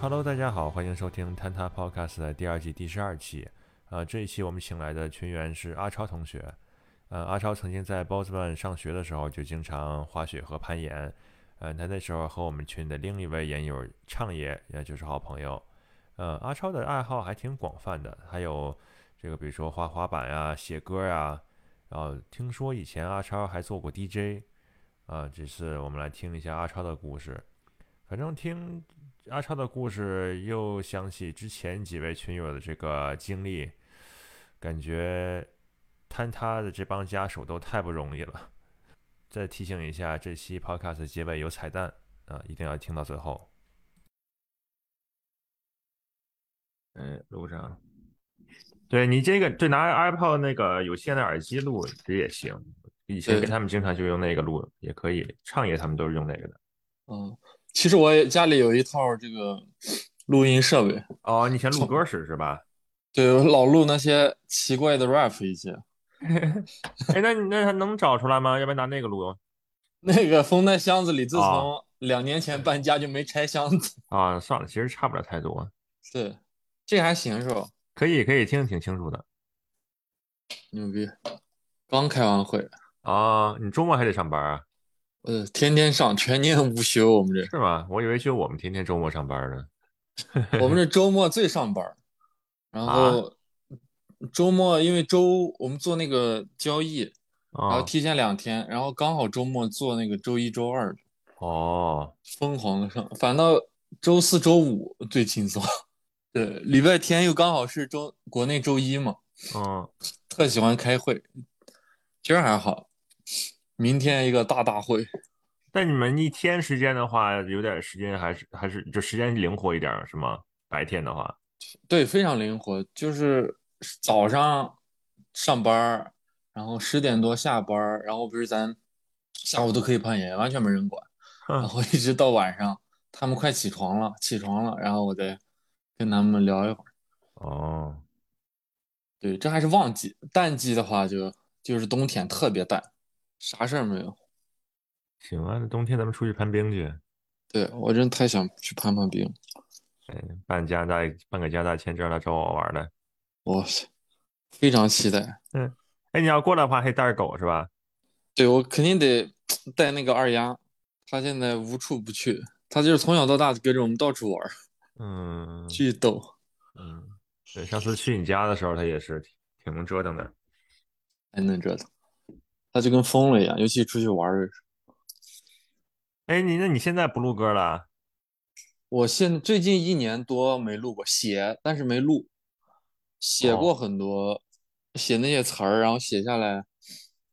Hello，大家好，欢迎收听坍塌 Podcast 的第二季第十二期。呃，这一期我们请来的群员是阿超同学。呃，阿超曾经在 Bosman 上学的时候就经常滑雪和攀岩。呃，他那时候和我们群的另一位岩友畅爷，也就是好朋友。呃，阿超的爱好还挺广泛的，还有这个比如说滑滑板呀、写歌呀。然后听说以前阿超还做过 DJ。啊，这次我们来听一下阿超的故事。反正听阿超的故事，又想起之前几位群友的这个经历，感觉坍塌的这帮家属都太不容易了。再提醒一下，这期 Podcast 结尾有彩蛋啊，一定要听到最后。嗯，录上。对你这个，对拿 iPod 那个有线的耳机录这也行。以前跟他们经常就用那个录，也可以。畅爷他们都是用那个的。嗯，其实我也家里有一套这个录音设备。哦，你先录歌使是吧？对，我老录那些奇怪的 rap 一些。哎，那你那还能找出来吗？要不然拿那个录？那个封在箱子里，自从两年前搬家就没拆箱子。啊，算了，其实差不了太多。对，这还行是吧？可以，可以听挺清楚的。牛逼！刚开完会。啊，你周末还得上班啊？呃，天天上，全年无休。我们这是吗？我以为就我们天天周末上班呢。我们这 周末最上班，然后周末因为周我们做那个交易，然后提前两天，然后刚好周末做那个周一周二。哦，疯狂的上，反倒周四周五最轻松。对，礼拜天又刚好是周国内周一嘛。嗯，特喜欢开会，今儿还好。明天一个大大会，但你们一天时间的话，有点时间还是还是就时间灵活一点是吗？白天的话，对，非常灵活，就是早上上班，然后十点多下班，然后不是咱下午都可以攀岩，完全没人管，然后一直到晚上，他们快起床了，起床了，然后我再跟他们聊一会儿。哦，对，这还是旺季，淡季的话就就是冬天特别淡。啥事儿没有，行啊，那冬天咱们出去攀冰去。对我真太想去攀攀冰。哎，办加拿大办个加拿大签证来找我玩的。哇塞，非常期待。嗯，哎，你要过来的话，可以带着狗是吧？对，我肯定得 带那个二丫，他现在无处不去，他就是从小到大跟着我们到处玩。嗯，巨逗。嗯，对，上次去你家的时候，他也是挺能折腾的。还能折腾。他就跟疯了一样，尤其出去玩儿。哎，你那你现在不录歌了？我现最近一年多没录过，写但是没录，写过很多，写那些词儿，然后写下来，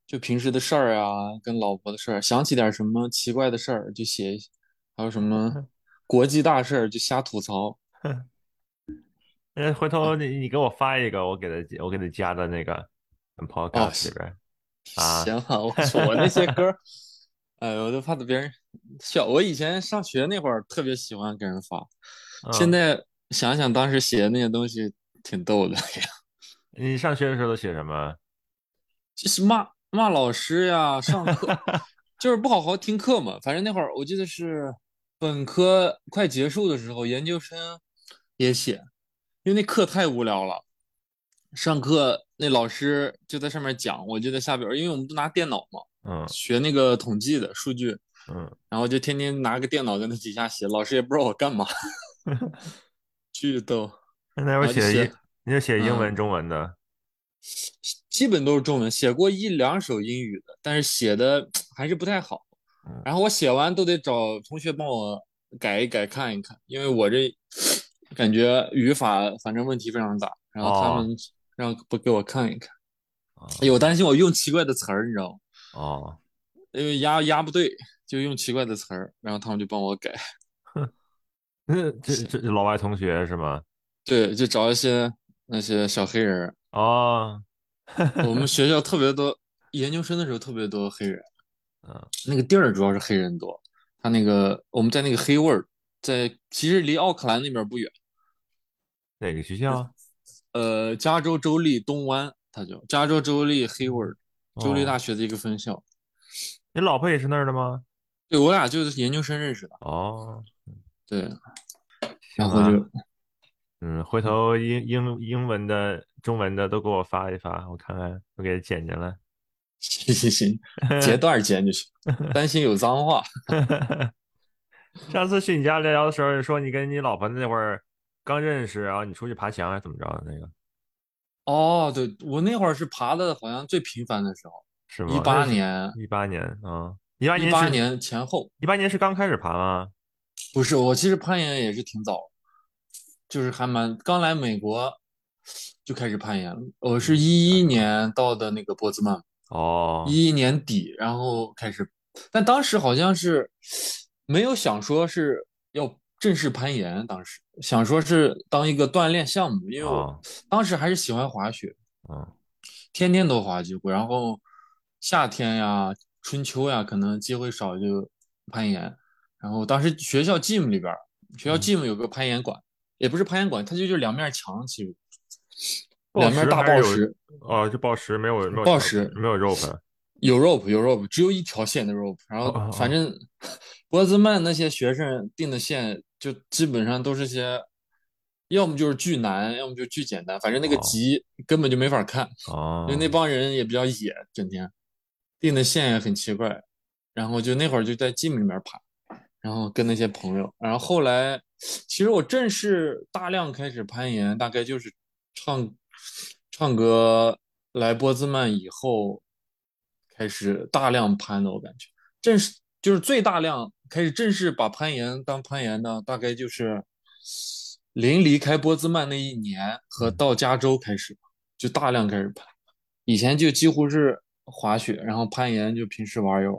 就平时的事儿啊，跟老婆的事儿，想起点什么奇怪的事儿就写一写，还有什么 国际大事儿就瞎吐槽。哎，回头你你给我发一个，我给他我给他加的那个 podcast 里边。行啊，我我那些歌，哎，我都怕别人笑。我以前上学那会儿特别喜欢给人发，现在想想当时写的那些东西挺逗的呀。你上学的时候都写什么？就是骂骂老师呀，上课 就是不好好听课嘛。反正那会儿我记得是本科快结束的时候，研究生也写，因为那课太无聊了，上课。那老师就在上面讲，我就在下边，因为我们都拿电脑嘛，嗯，学那个统计的数据，嗯，然后就天天拿个电脑在那底下写，老师也不知道我干嘛，巨逗。那会儿写英，你就写英文、中文的，基本都是中文，写过一两首英语的，但是写的还是不太好。然后我写完都得找同学帮我改一改、看一看，因为我这 感觉语法反正问题非常大，然后他们。让不给我看一看，哎呦，担心我用奇怪的词儿，你知道吗？哦，因为押押不对，就用奇怪的词儿，然后他们就帮我改。哼，这这老外同学是吗？对，就找一些那些小黑人。哦，我们 学校特别多，研究生的时候特别多黑人。嗯，那个地儿主要是黑人多。他那个我们在那个黑味儿，在其实离奥克兰那边不远。哪个学校？呃，加州州立东湾，他叫加州州立黑沃尔，州立大学的一个分校。你老婆也是那儿的吗？对，我俩就是研究生认识的。哦，对，然后就，嗯，回头英英英文的、中文的都给我发一发，我看看，我给它剪进来。行行行，截段剪就行，担心有脏话。上次去你家聊聊的时候，说你跟你老婆那会儿刚认识，然后你出去爬墙还是怎么着的那个？哦，对我那会儿是爬的，好像最频繁的时候，是吗？一八年，一八年啊，一八年，一八年前后，一八年是刚开始爬吗？不是，我其实攀岩也是挺早，就是还蛮刚来美国就开始攀岩了。我是一一年到的那个波兹曼，哦，一一年底，然后开始，但当时好像是没有想说是要正式攀岩，当时想说是当一个锻炼项目，因为我当时还是喜欢滑雪，嗯，天天都滑几乎，然后夏天呀、春秋呀，可能机会少就攀岩。然后当时学校 gym 里边，学校 gym 有个攀岩馆，也不是攀岩馆，它就就两面墙，其实两面大暴石，哦，就暴石，没有没有暴石，没有 rope，有 rope 有 rope，只有一条线的 rope。然后反正 波兹曼那些学生定的线，就基本上都是些，要么就是巨难，要么就巨简单，反正那个集根本就没法看，因为那帮人也比较野，整天定的线也很奇怪。然后就那会儿就在 gym 里面爬。然后跟那些朋友，然后后来，其实我正式大量开始攀岩，大概就是唱唱歌来波兹曼以后，开始大量攀的。我感觉正式就是最大量开始正式把攀岩当攀岩呢，大概就是临离开波兹曼那一年和到加州开始，就大量开始攀。以前就几乎是滑雪，然后攀岩就平时玩一玩。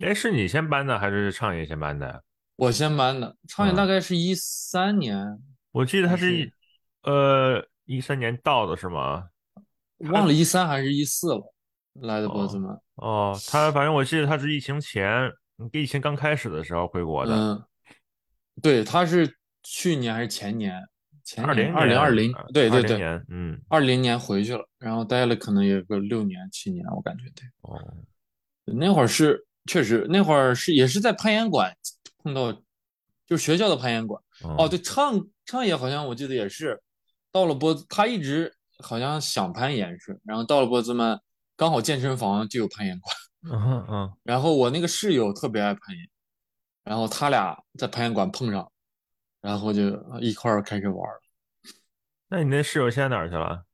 哎，是你先搬的还是畅野先搬的？我先搬的，畅野大概是一三年，我记得他是一呃一三年到的是吗？忘了一三还是一四了，来的波兹曼。哦，他反正我记得他是疫情前，疫情刚开始的时候回国的。嗯，对，他是去年还是前年？前二零二零二零，对对对，嗯，二零年回去了，然后待了可能有个六年七年，我感觉对。哦，那会儿是。确实，那会儿是也是在攀岩馆碰到，就是学校的攀岩馆。哦，对，畅畅野好像我记得也是，到了波，他一直好像想攀岩是，然后到了波兹曼，刚好健身房就有攀岩馆。嗯嗯。然后我那个室友特别爱攀岩，然后他俩在攀岩馆碰上，然后就一块儿开始玩了。那你那室友现在哪儿去了？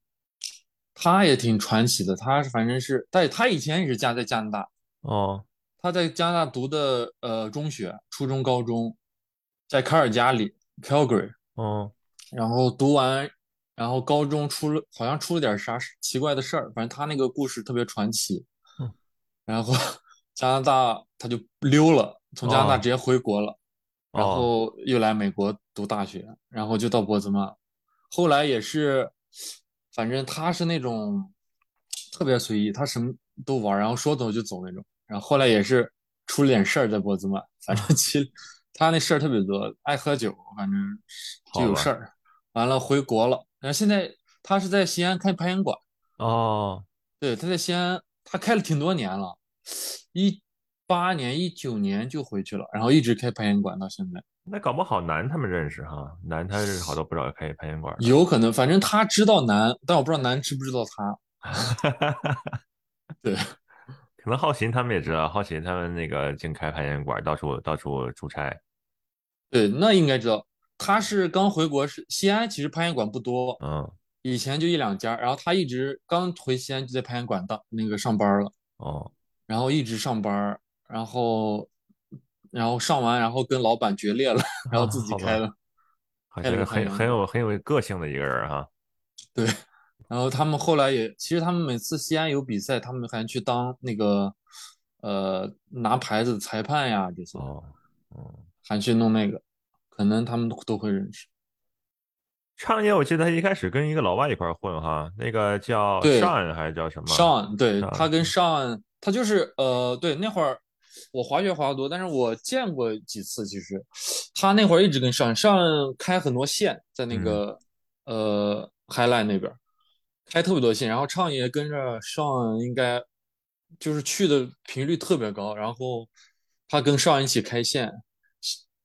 他也挺传奇的，他反正是，但他以前也是家在加拿大。哦。他在加拿大读的呃中学、初中、高中，在卡尔加里 （Calgary）。哦。然后读完，然后高中出了，好像出了点啥奇怪的事儿，反正他那个故事特别传奇。嗯。然后 加拿大他就溜了，从加拿大直接回国了，然后又来美国读大学，然后就到波兹曼。后来也是，反正他是那种特别随意，他什么都玩，然后说走就走那种。然后后来也是出了点事儿在波兹曼，反正 其实他那事儿特别多，爱喝酒，反正就有事儿。完了回国了，然后现在他是在西安开攀岩馆。哦，对，他在西安，他开了挺多年了，一八年、一九年就回去了，然后一直开攀岩馆到现在。那搞不好南他们认识哈，南他认识好多不少开攀岩馆。有可能，反正他知道南，但我不知道南知不知道他。对。可能浩鑫他们也知道，浩鑫他们那个净开攀岩馆，到处到处出差。对，那应该知道。他是刚回国，是西安，其实攀岩馆不多，嗯，以前就一两家。然后他一直刚回西安就在攀岩馆当那个上班了，哦，然后一直上班，然后然后上完，然后跟老板决裂了，然后自己开了，开了很很有很有个性的一个人哈。对。然后他们后来也，其实他们每次西安有比赛，他们还去当那个，呃，拿牌子裁判呀这些，哦，还去弄那个，可能他们都都会认识。畅爷，我记得他一开始跟一个老外一块混哈，那个叫 Sean 还是叫什么？Sean，对他跟 Sean，他就是呃，对那会儿我滑雪滑的多，但是我见过几次，其实他那会儿一直跟 Sean，Sean 开很多线在那个呃 Highline 那边。开特别多线，然后畅爷跟着上，应该就是去的频率特别高。然后他跟上一起开线，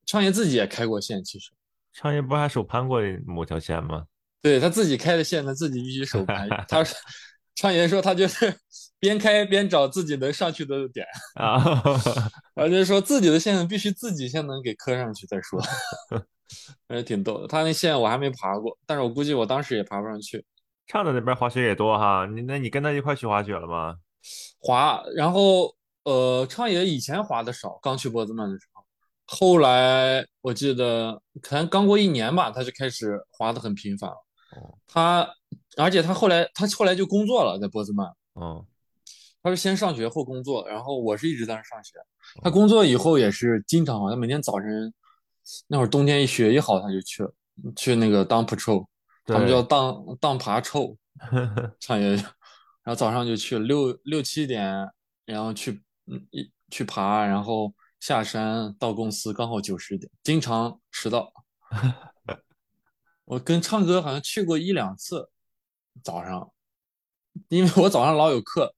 畅爷自己也开过线，其实畅爷不还手攀过某条线吗？对他自己开的线，他自己必须手攀。他 畅爷说他就是边开边找自己能上去的点 啊，而且说自己的线必须自己先能给磕上去再说，还是挺逗的。他那线我还没爬过，但是我估计我当时也爬不上去。畅的那边滑雪也多哈，你那你跟他一块去滑雪了吗？滑，然后呃，昌爷以前滑的少，刚去波兹曼的时候，后来我记得可能刚过一年吧，他就开始滑的很频繁了。他，而且他后来，他后来就工作了，在波兹曼。嗯，他是先上学后工作，然后我是一直在那上学。他工作以后也是经常，他每天早晨那会儿冬天一雪一好，他就去了去那个当 patrol，他们叫当当爬臭，上爷，然后早上就去六六七点，然后去嗯一去爬，然后下山到公司刚好九十点，经常迟到。我跟唱歌好像去过一两次，早上，因为我早上老有课，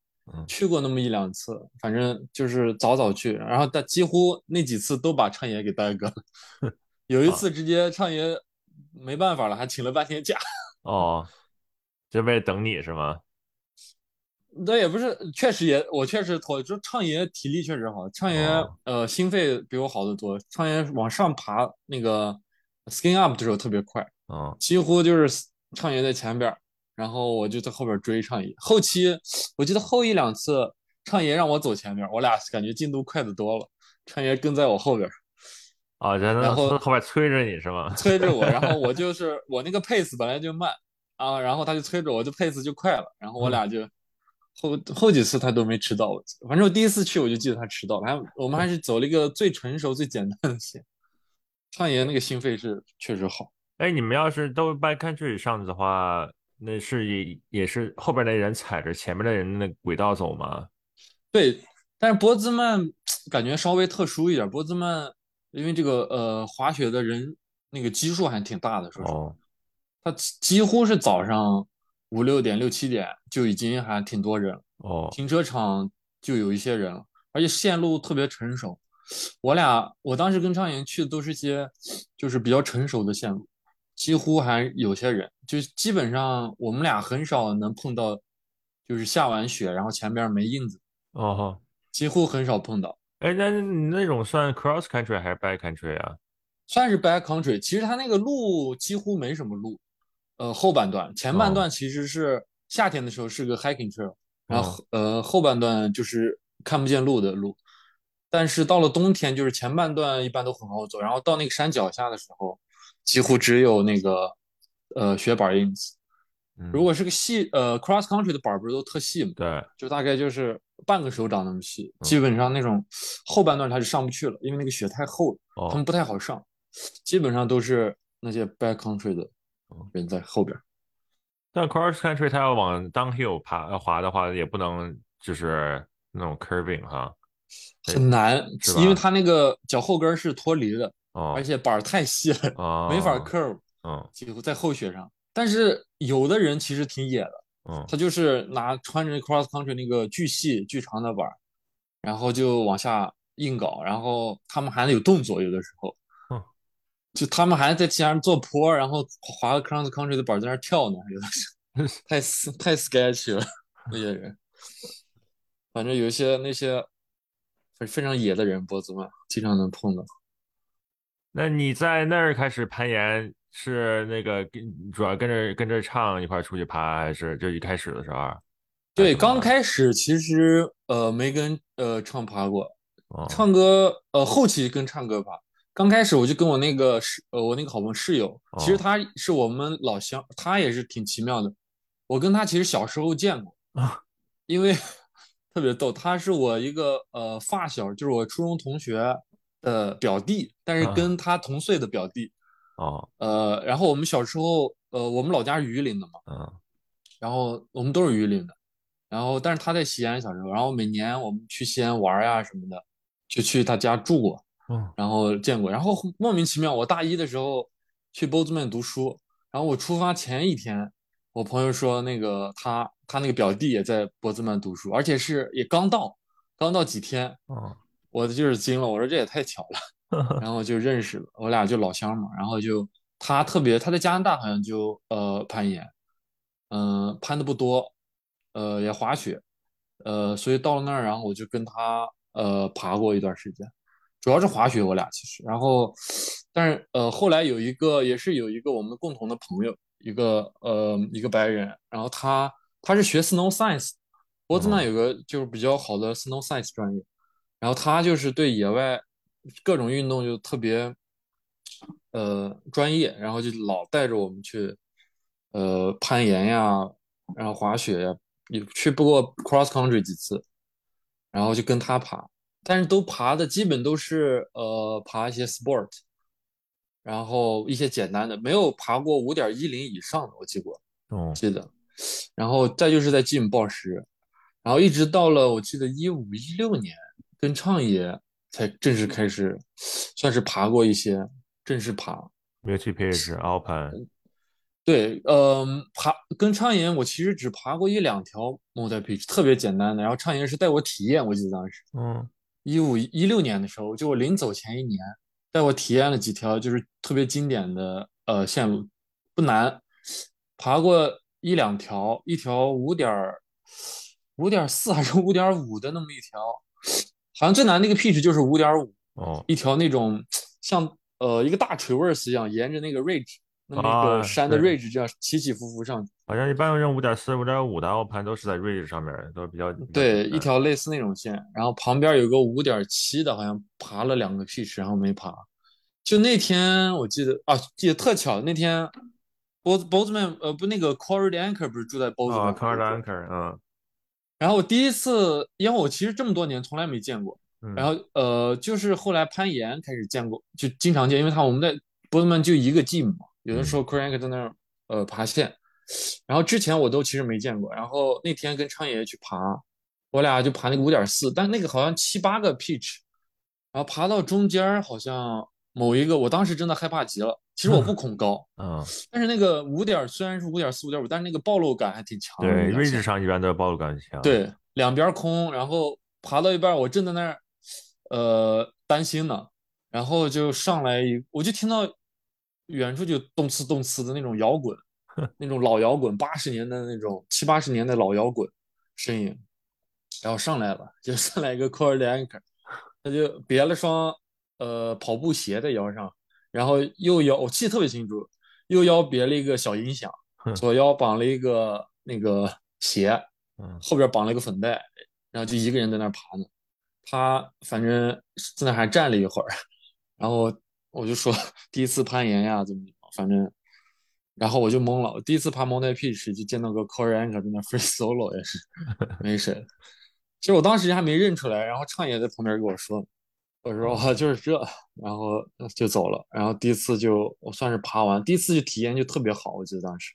去过那么一两次，反正就是早早去，然后但几乎那几次都把畅爷给耽搁了。有一次直接畅爷没办法了，还请了半天假。哦，就为了等你是吗？那也不是，确实也我确实拖，就畅爷体力确实好，畅爷呃心肺比我好得多，畅爷往上爬那个 skin up 的时候特别快。嗯，几乎就是畅爷在前边，然后我就在后边追畅爷。后期我记得后一两次，畅爷让我走前面，我俩感觉进度快的多了，畅爷跟在我后边。啊，然后后面催着你是吗？催着我，然后我就是我那个 pace 本来就慢啊，然后他就催着我，就 pace 就快了，然后我俩就后后几次他都没迟到，反正我第一次去我就记得他迟到了。还我们还是走了一个最成熟、最简单的线。畅爷那个心肺是确实好。哎，你们要是都 back country 上去的话，那是也也是后边那人踩着前面的人那轨道走吗？对，但是波兹曼感觉稍微特殊一点。波兹曼因为这个呃滑雪的人那个基数还挺大的，说实话，他几乎是早上五六点、六七点就已经还挺多人了哦，停车场就有一些人了，而且线路特别成熟。我俩我当时跟畅言去的都是些就是比较成熟的线路。几乎还有些人，就基本上我们俩很少能碰到，就是下完雪然后前边没印子，哦，几乎很少碰到。哎，那你那种算 cross country 还是 back country 啊？算是 back country。其实它那个路几乎没什么路，呃，后半段，前半段其实是夏天的时候是个 hiking trail，然后呃后半段就是看不见路的路。但是到了冬天，就是前半段一般都很好走，然后到那个山脚下的时候。几乎只有那个呃雪板印子，如果是个细呃 cross country 的板不是都特细吗？对，就大概就是半个手掌那么细，基本上那种后半段它是上不去了，因为那个雪太厚了，他们不太好上，基本上都是那些 back country 的人在后边。但 cross country 它要往 downhill 爬滑的话，也不能就是那种 curving 哈，很难，因为它那个脚后跟是脱离的。而且板儿太细了，没法 curve，嗯，几乎在后雪上。但是有的人其实挺野的，嗯，他就是拿穿着 cross country 那个巨细巨长的板儿，然后就往下硬搞，然后他们还有动作，有的时候，嗯，就他们还在前面做坡，然后滑个 cross country 的板在那跳呢，有的时候太 太 sketchy 了那些人。反正有一些那些非常野的人，波兹曼经常能碰到。那你在那儿开始攀岩，是那个跟主要跟着跟着唱一块出去爬，还是就一开始的时候？对，刚开始其实呃没跟呃唱爬过，唱歌呃后期跟唱歌爬。刚开始我就跟我那个室呃我那个好朋友室友，其实他是我们老乡，他也是挺奇妙的。我跟他其实小时候见过，因为 特别逗，他是我一个呃发小，就是我初中同学。的表弟，但是跟他同岁的表弟，哦，呃，然后我们小时候，呃，我们老家是榆林的嘛，嗯，然后我们都是榆林的，然后但是他在西安小时候，然后每年我们去西安玩呀什么的，就去他家住过，嗯，然后见过，然后莫名其妙，我大一的时候去 Bozeman 读书，然后我出发前一天，我朋友说那个他他那个表弟也在波兹曼读书，而且是也刚到，刚到几天，嗯。我就是惊了，我说这也太巧了，然后就认识了，我俩就老乡嘛，然后就他特别他在加拿大好像就呃攀岩，嗯、攀的不多，呃也滑雪，呃所以到了那儿，然后我就跟他呃爬过一段时间，主要是滑雪我俩其实，然后但是呃后来有一个也是有一个我们共同的朋友，一个呃一个白人，然后他他是学 snow science，波兹曼有个就是比较好的 snow science 专业，然后他就是对野外各种运动就特别呃专业，然后就老带着我们去呃攀岩呀，然后滑雪呀，也去不过 cross country 几次，然后就跟他爬，但是都爬的基本都是呃爬一些 sport，然后一些简单的，没有爬过五点一零以上的，我记过哦，记得，然后再就是在吉姆报时，然后一直到了我记得一五一六年跟畅野才正式开始，算是爬过一些正式爬。multi page Alpine，对，嗯、爬跟畅野我其实只爬过一两条 multi pitch，特别简单的。然后畅野是带我体验，我记得当时嗯一五一六年的时候，就我临走前一年，带我体验了几条就是特别经典的呃线路，不难，爬过一两条，一条五点五点四还是五点五的那么一条，好像最难那个 pitch 就是五点五，哦。一条那种像呃一个大 traverse 一样，沿着那个 ridge 那么一啊个山的 ridge 这样起起伏伏上去。好像一般用五点四、五点五的 Alpine 都是在 Ridge 上面，都是比较对，一条类似那种线，然后旁边有个五点七的，好像爬了两个 pitch，然后没爬。就那天我记得啊，记得特巧，那天 Boz Bozman 呃不那个 Corey Anchor 不是住在 Bozman 啊吗？C a r l Anchor，嗯然后我第一次，因为我其实这么多年从来没见过，嗯，然后呃，就是后来攀岩开始见过，就经常见，因为他我们在波特曼就一个 gym 嘛，有的时候 c r a n k 在那儿呃爬线，然后之前我都其实没见过，然后那天跟昌爷爷去爬，我俩就爬那个五点四，但那个好像七八个 pitch，然后爬到中间好像某一个，我当时真的害怕极了，其实我不恐高，嗯，但是那个五点虽然是五点四五点五，但是那个暴露感还挺强的，对那条线，Ridge 上一般都是暴露感强，，对，两边空，然后爬到一半，我正在那儿，呃，担心呢，然后就上来一，我就听到远处就动次动次的那种摇滚，那种老摇滚，八十年代那种七八十年代老摇滚声音，然后上来了，就上来一个 Corey Anchor，他就别了双呃跑步鞋在腰上，然后右腰我记得特别清楚，右腰别了一个小音响，左腰绑了一个那个鞋，嗯后边绑了一个粉带，然后就一个人在那儿爬呢。他反正在那还站了一会儿，然后我就说第一次攀岩呀，怎么怎么，反正，然后我就懵了。我第一次爬 Mount Peach 就见到个 Corey Anchor 在那 free solo 也是没谁。其实我当时还没认出来，然后畅也在旁边跟我说，我说哦就是这，然后就走了。然后第一次就我算是爬完，第一次就体验就特别好，我记得当时。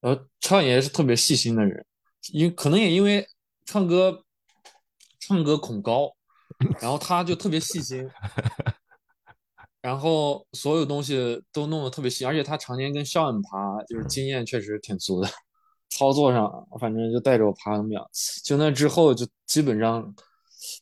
然后畅也是特别细心的人，因可能也因为唱歌唱歌恐高，然后他就特别细心，然后所有东西都弄得特别细，而且他常年跟肖恩爬，就是经验确实挺足的。操作上，反正就带着我爬那么两次，就那之后就基本上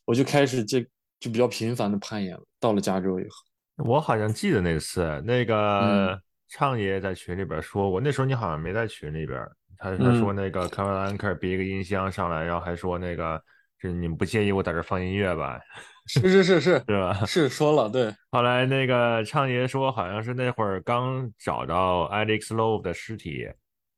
我就开始这就比较频繁的攀岩了。到了加州以后，我好像记得那次，那嗯个畅爷在群里边说过，那时候你好像没在群里边，他他说嗯那个 a r l Anchor 别一个音箱上来，然后还说那个是你们不介意我在这放音乐吧，是是是是是吧？是说了，对，后来那个畅爷说，好像是那会儿刚找到 Alex Love 的尸体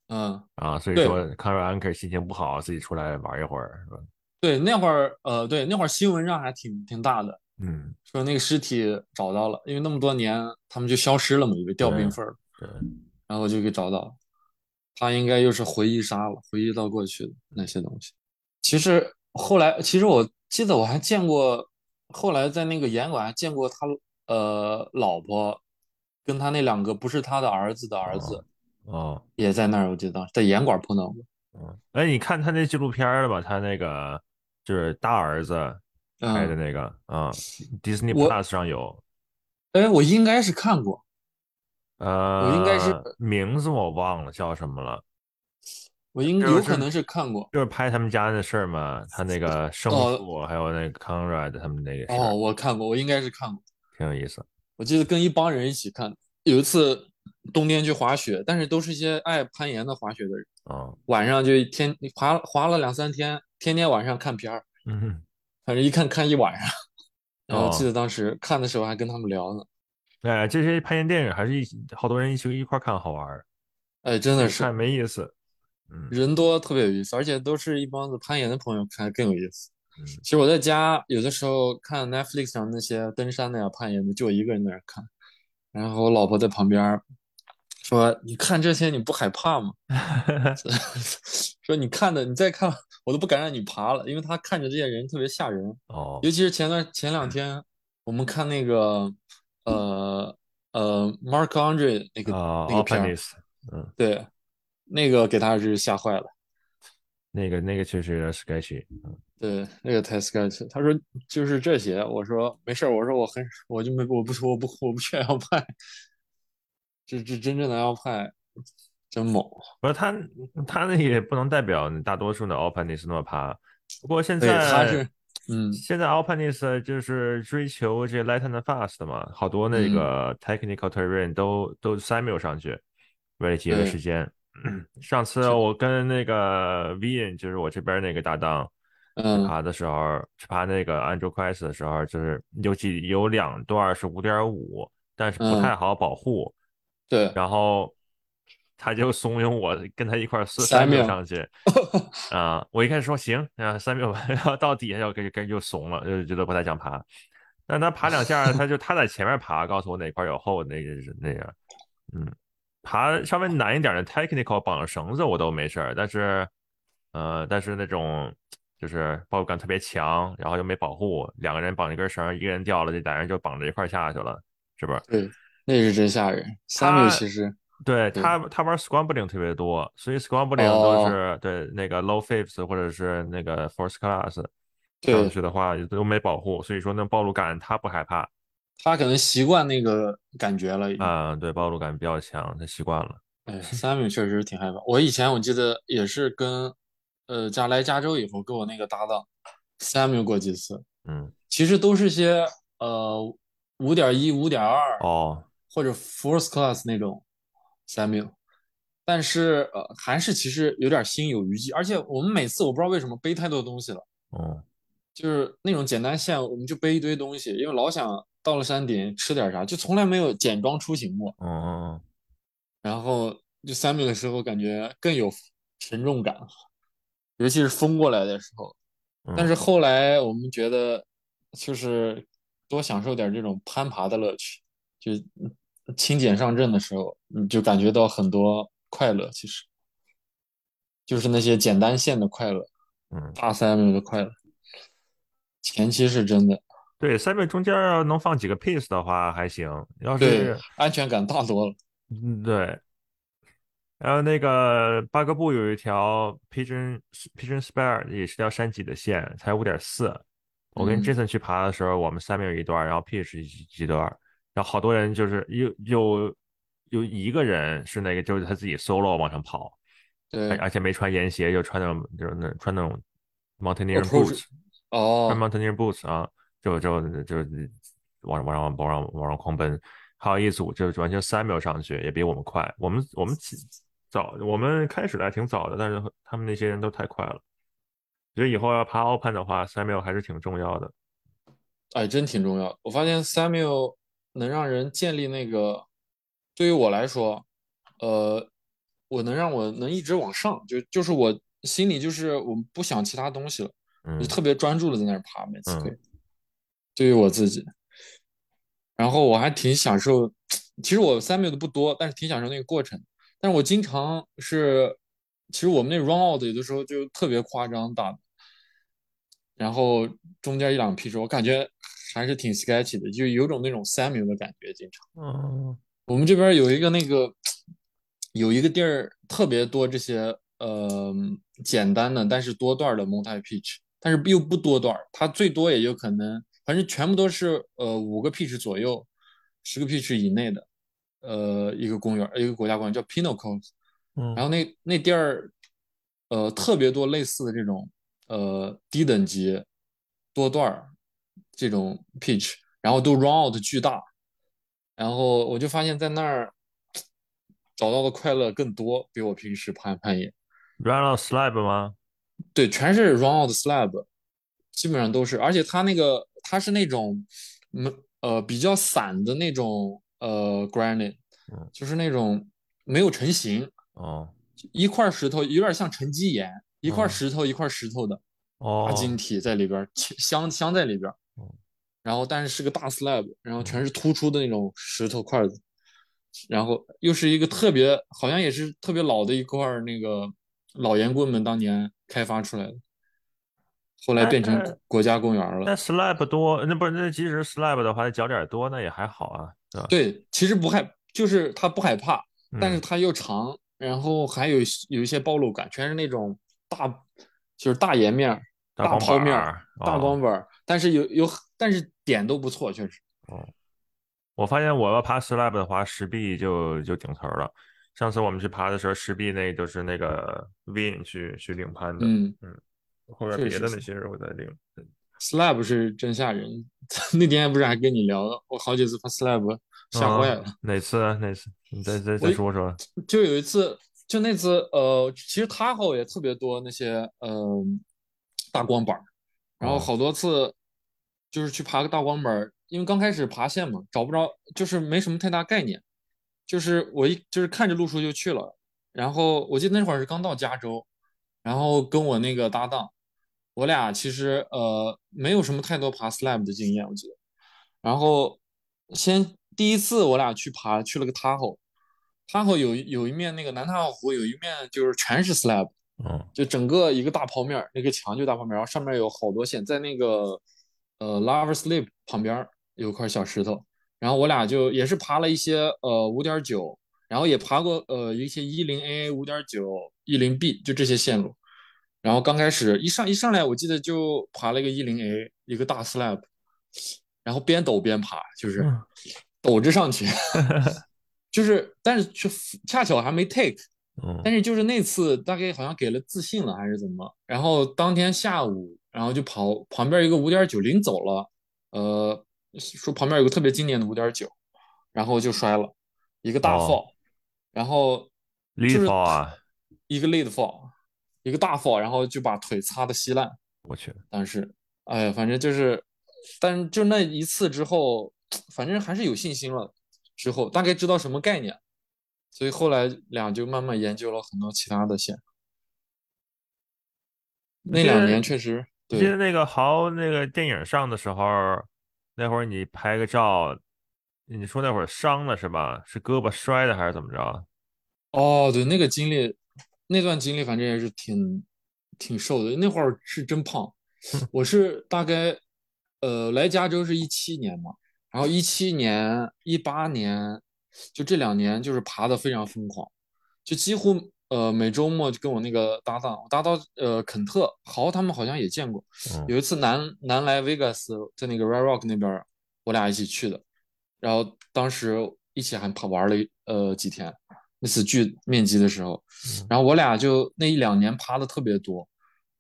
嗯，啊，所以说 a r l Anchor 心情不好，自己出来玩一会儿，是吧？对，那会儿呃，对，那会儿新闻上还挺挺大的，嗯，说那个尸体找到了，因为那么多年他们就消失了嘛，以为掉冰缝儿了，对，然后就给找到了。他应该又是回忆杀了，回忆到过去的那些东西。其实后来，其实我记得我还见过，后来在那个严馆还见过他呃老婆跟他那两个不是他的儿子的儿子哦，也在那儿，我记得当时在严馆碰到过。嗯，哎，你看他那纪录片了吧？他那个就是大儿子拍的嗯，那个啊，Disney Plus 上有，哎，我应该是看过，呃，我应该是名字我忘了叫什么了，我应该有可能是看过。就是拍他们家的事儿嘛，他那个生哦父还有那个 Conrad 他们那个哦，我看过，我应该是看过。挺有意思。我记得跟一帮人一起看，有一次冬天去滑雪，但是都是一些爱攀岩的滑雪的人。啊，晚上就天滑滑了两三天，天天晚上看片儿，嗯，反正一看看一晚上。然后哦记得当时看的时候还跟他们聊呢，哎，这些攀岩电影还是一好多人一起一块儿看好玩儿，哎，真的是看没意思。嗯人多特别有意思，而且都是一帮子攀岩的朋友看更有意思。嗯其实我在家有的时候看 Netflix 上那些登山的呀、攀岩的，就我一个人在那看，然后我老婆在旁边儿说：“你看这些你不害怕吗？” 说你看的你再看，我都不敢让你爬了，因为他看着这些人特别吓人。哦尤其是前段前两天我们看那个呃呃 Mark Andre 那个、啊那个片嗯，对，那个给他是吓坏了。那个那个确实有点 sketchy。嗯对，那个太 sketchy。他说就是这些，我说没事儿，我说我很我就没我不我不我不炫耀派，这这真正的要派真猛。不是他，他那也不能代表大多数的 Alpinist 那么爬。不过现，在他是嗯现在 Alpinist 就是追求这 light and fast 嘛，好多那个 technical terrain 都都 Samuel 上去，为了节约时间。上次我跟那个 Vian，就是我这边那个搭档，嗯爬的时候，去爬那个 Angel Quest 的时候，就是有几有两段是五点五，但是不嗯太好保护。对，然后他就怂恿我跟他一块儿四三秒上去啊、我一开始说行，啊三秒，然后到底下就跟跟就怂了，就觉得不太想爬。但他爬两下，他就他在前面爬，告诉我哪块有厚，那个是那样。嗯，爬稍微难一点的 technical 绑着绳子我都没事儿，但是呃，但是那种就是抱感特别强，然后又没保护，两个人绑一根绳，一个人掉了，这俩人就绑着一块儿下去了，是不是？对，那是真吓人。他 Samuel 其实对对他，他玩 scrambling 特别多，所以 scrambling 哦都是、对那个 low fifths 或者是那个 first class 上去的话都没保护，所以说那暴露感他不害怕他可能习惯那个感觉了已经。啊、对暴露感比较强，他习惯了。哎，Samuel 确实挺害怕。我以前我记得也是跟呃加来加州以后跟我那个搭档 Samuel 过几次，嗯，其实都是些呃五点一、五点二哦，或者 First Class 那种 Samuel，但是呃还是其实有点心有余悸，而且我们每次我不知道为什么背太多东西了，嗯就是那种简单线我们就背一堆东西，因为老想到了山顶吃点啥，就从来没有简装出行过。嗯嗯然后就 Samuel 的时候感觉更有沉重感，尤其是风过来的时候。嗯，但是后来我们觉得，就是多享受点这种攀爬的乐趣，就轻减上阵的时候，你就感觉到很多快乐。其实，就是那些简单线的快乐，嗯，大 Samuel 的快乐。前期是真的，对，三倍中间要能放几个 piece 的话还行，要是安全感大多了。嗯对。然后那个巴格布有一条 Pigeon Pigeon Spire 也是条山脊的线，才五点四。我跟嗯 Jason 去爬的时候，我们三面有一段，然后 Peach 一几段，然后好多人就是有有有一个人是那个就是他自己 solo 往上跑，对而而且没穿岩鞋，就穿那种就是那穿那种 mountaineer boots，哦穿，mountaineer boots 啊，就就就往往上往上往上狂奔。还有一组就是完全三秒上去，也比我们快。我们我们起早，我们开始的还挺早的，但是他们那些人都太快了。所以以后要爬奥攀的话，三秒还是挺重要的。哎，真挺重要。我发现 Samuel 能让人建立那个，对于我来说，呃，我能让我能一直往上，就就是我心里就是我不想其他东西了，嗯就特别专注的在那儿爬，每次嗯可以。对于我自己，然后我还挺享受，其实我 Samuel 的不多，但是挺享受那个过程。但是我经常是，其实我们那 run out 有的时候就特别夸张打，然后中间一两批时，我感觉还是挺 sketchy 的，就有种那种 Samuel 的感觉。经常嗯我们这边有一个那个有一个地儿特别多这些呃简单的但是多段的 multi pitch，但是又不多段，它最多也就可能反正全部都是呃五个 pitch 左右，十个 pitch 以内的呃一个公园一个国家公园叫 Pinocchio，嗯然后那那地儿，呃，特别多类似的这种呃低等级多段儿这种 pitch，然后都 run out 巨大，然后我就发现，在那儿找到的快乐更多，比我平时攀攀岩。Run out slab 吗？对，全是 run out slab，基本上都是，而且它那个它是那种，没呃比较散的那种呃 granite，就是那种没有成型哦，一块石头有点像沉积岩，一块石头一块石头的哦。大晶体在里边镶镶在里边，然后但是是个大 slab，然后全是突出的那种石头块子，然后又是一个特别好像也是特别老的一块那个老盐棍们当年开发出来的。后来变成国家公园了。那 slab 多，那不是那即使 slab 的话，那脚点多，那也还好啊，对吧？对，其实不害，就是它不害怕，但是它又长，然后还有有一些暴露感，全是那种大，就是大岩面、大抛面、大光板，但是有有，但是点都不错，确实。哦，我发现我要爬 slab 的话，石壁就就顶头了。上次我们去爬的时候，石壁那都是那个 Win 去去领攀的，嗯嗯。后边别的那些人我在领，slab 是真吓人。那天不是还跟你聊，我好几次爬 slab 吓坏了。哪次？啊哪次？你再再再说说。就有一次，就那次，呃，其实他后也特别多那些，呃，大光板，然后好多次就是去爬个大光板，因为刚开始爬线嘛，找不着，就是没什么太大概念，就是我一就是看着路书就去了，然后我记得那会儿是刚到加州，然后跟我那个搭档。我俩其实呃没有什么太多爬 slab 的经验，我记得。然后先第一次我俩去爬去了个 Tahoe，Tahoe 有有一面那个南塔湖有一面就是全是 slab，嗯，就整个一个大剖面，那个墙就大剖面，然后上面有好多线，在那个呃 Lover Sleep 旁边有块小石头，然后我俩就也是爬了一些呃五点九，然后也爬过呃一些一零 A 五点九一零 B 就这些线路。然后刚开始一上一上来，我记得就爬了一个一零 A，一个大 slab，然后边抖边爬，就是抖着上去，就是但是却恰巧还没 take，但是就是那次大概好像给了自信了还是怎么，然后当天下午，然后就跑旁边一个五点九临走了，呃，说旁边有个特别经典的五点九，然后就摔了一个大 fall，然后 lead fall 啊，一个 lead fall。一个大 fall，然后就把腿擦的稀烂。我去！但是，哎呀，反正就是，但就那一次之后，反正还是有信心了。之后大概知道什么概念，所以后来俩就慢慢研究了很多其他的线。那两年确实，记得那个豪那个电影上的时候，那会儿你拍个照，你说那会儿伤了是吧？是胳膊摔的还是怎么着？哦，对，那个经历。那段经历反正也是挺挺瘦的，那会儿是真胖。我是大概呃来加州是一七年嘛，然后一七年、一八年就这两年就是爬的非常疯狂，就几乎呃每周末就跟我那个搭档，搭档呃肯特豪他们好像也见过，有一次南南来 Vegas 在那个 Red Rock 那边，我俩一起去的，然后当时一起还爬玩了呃几天。那次聚面基的时候，然后我俩就那一两年爬的特别多，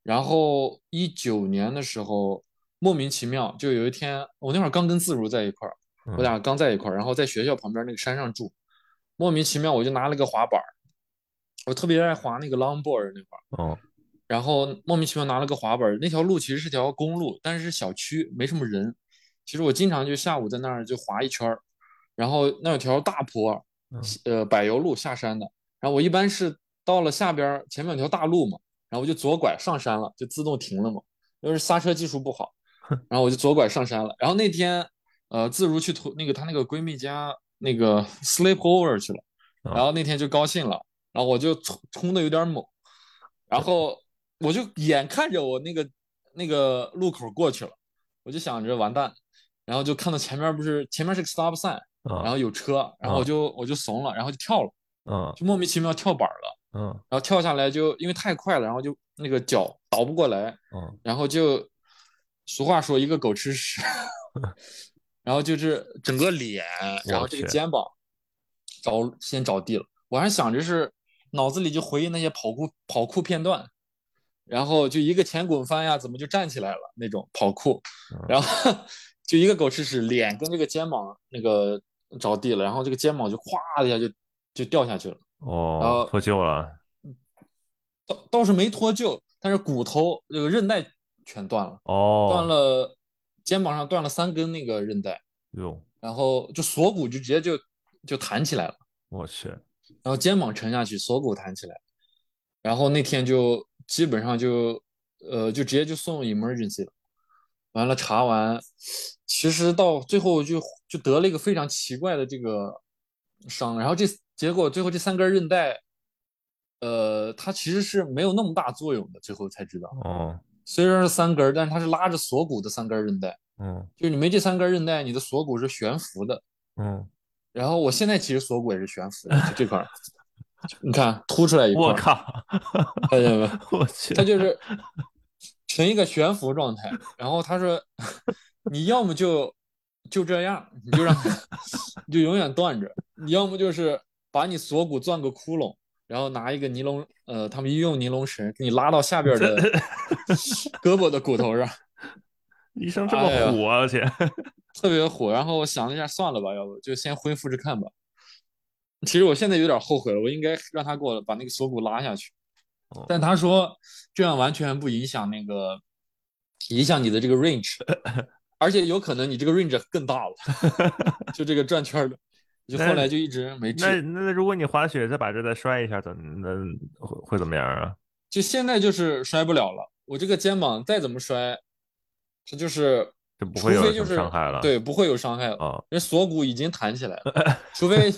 然后一九年的时候莫名其妙就有一天，我那会儿刚跟自如在一块儿，我俩刚在一块儿，然后在学校旁边那个山上住，莫名其妙我就拿了个滑板，我特别爱滑那个 longboard 那块儿，然后莫名其妙拿了个滑板，那条路其实是条公路，但是小区没什么人，其实我经常就下午在那儿就滑一圈儿，然后那有条大坡。呃，柏油路下山的，然后我一般是到了下边前面有条大路嘛，然后我就左拐上山了，就自动停了嘛，因为刹车技术不好，然后我就左拐上山了。然后那天，呃，自如去图那个她那个闺蜜家那个 sleep over 去了，然后那天就高兴了，然后我就冲冲的有点猛，然后我就眼看着我那个那个路口过去了，我就想着完蛋，然后就看到前面不是前面是个 stop sign。然后有车，然后我就我就怂了，然后就跳了，嗯，就莫名其妙跳板了，嗯，然后跳下来就因为太快了，然后就那个脚倒不过来，嗯，然后就俗话说一个狗吃屎，然后就是整个脸，然后这个肩膀着先着地了，我还想着是脑子里就回忆那些跑酷跑酷片段，然后就一个前滚翻呀，怎么就站起来了那种跑酷，然后就一个狗吃屎，脸跟这个肩膀那个。着地了，然后这个肩膀就咵的一下就就掉下去了，哦，脱臼了，倒倒是没脱臼，但是骨头这个韧带全断了，哦，断了，肩膀上断了三根那个韧带，哟，然后就锁骨就直接就就弹起来了，我去，然后肩膀沉下去，锁骨弹起来，然后那天就基本上就呃就直接就送 emergency 了，完了查完，其实到最后就就得了一个非常奇怪的这个伤，然后这结果最后这三根韧带。呃，它其实是没有那么大作用的，最后才知道。哦，虽然是三根，但是它是拉着锁骨的三根韧带。嗯，就你没这三根韧带，你的锁骨是悬浮的。嗯，然后我现在其实锁骨也是悬浮的，就这块儿，你看凸出来一块。我靠，看见没？我去，它就是呈一个悬浮状态。然后他说，你要么就就这样，你就让你 就永远断着；你要么就是把你锁骨钻个窟窿。然后拿一个尼龙，呃，他们医用尼龙绳给你拉到下边的胳膊的骨头上。医生这么虎啊，而且特别火。然后我想了一下，算了吧，要不就先恢复着看吧。其实我现在有点后悔了，我应该让他给我把那个锁骨拉下去。但他说这样完全不影响那个影响你的这个 range，而且有可能你这个 range 更大了，就这个转圈的。就后来就一直没治。那那如果你滑雪再把这再摔一下，怎那会会怎么样啊？就现在就是摔不了了。我这个肩膀再怎么摔，它就是就不会有就是伤害了。对，不会有伤害了。啊，因为锁骨已经弹起来了，除非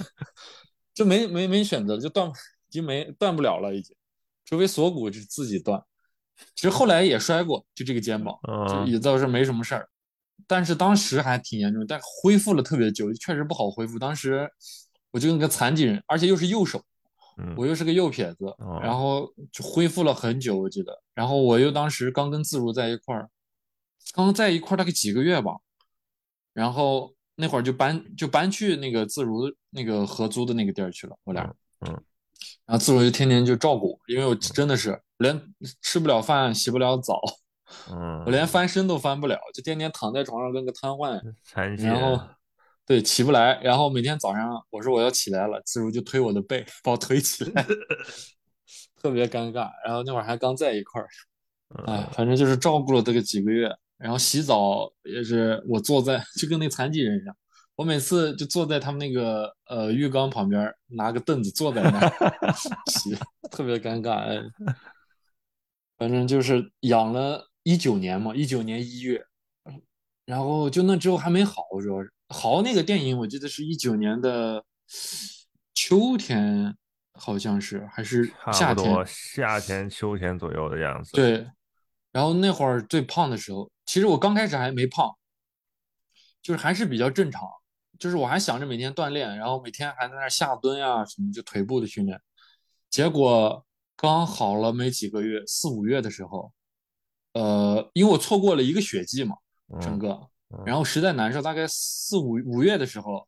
就没没没选择，就断，已经没断不了了，已经。除非锁骨就自己断。其实后来也摔过，就这个肩膀，就也倒是没什么事儿。但是当时还挺严重，但恢复了特别久，确实不好恢复。当时我就跟个残疾人，而且又是右手，我又是个右撇子，然后就恢复了很久，我记得。然后我又当时刚跟自如在一块儿，刚在一块儿大概几个月吧，然后那会儿就搬就搬去那个自如那个合租的那个地儿去了，我俩，嗯，然后自如就天天就照顾我，因为我真的是连吃不了饭，洗不了澡。嗯，我连翻身都翻不了，就天天躺在床上跟个瘫痪，残然后对起不来，然后每天早上我说我要起来了，自如就推我的背把我推起来，特别尴尬。然后那会儿还刚在一块儿，哎，反正就是照顾了这个几个月。然后洗澡也是我坐在就跟那残疾人一样，我每次就坐在他们那个呃浴缸旁边，拿个凳子坐在那 洗，特别尴尬。哎，反正就是养了。一九年嘛，一九年一月，然后就那之后还没好，主要是好那个电影，我记得是一九年的秋天，好像是还是夏天，夏天秋天左右的样子。对，然后那会儿最胖的时候，其实我刚开始还没胖，就是还是比较正常，就是我还想着每天锻炼，然后每天还在那下蹲啊什么，就腿部的训练，结果刚好了没几个月，四五月的时候。呃，因为我错过了一个雪季嘛，整个，然后实在难受，大概四五五月的时候，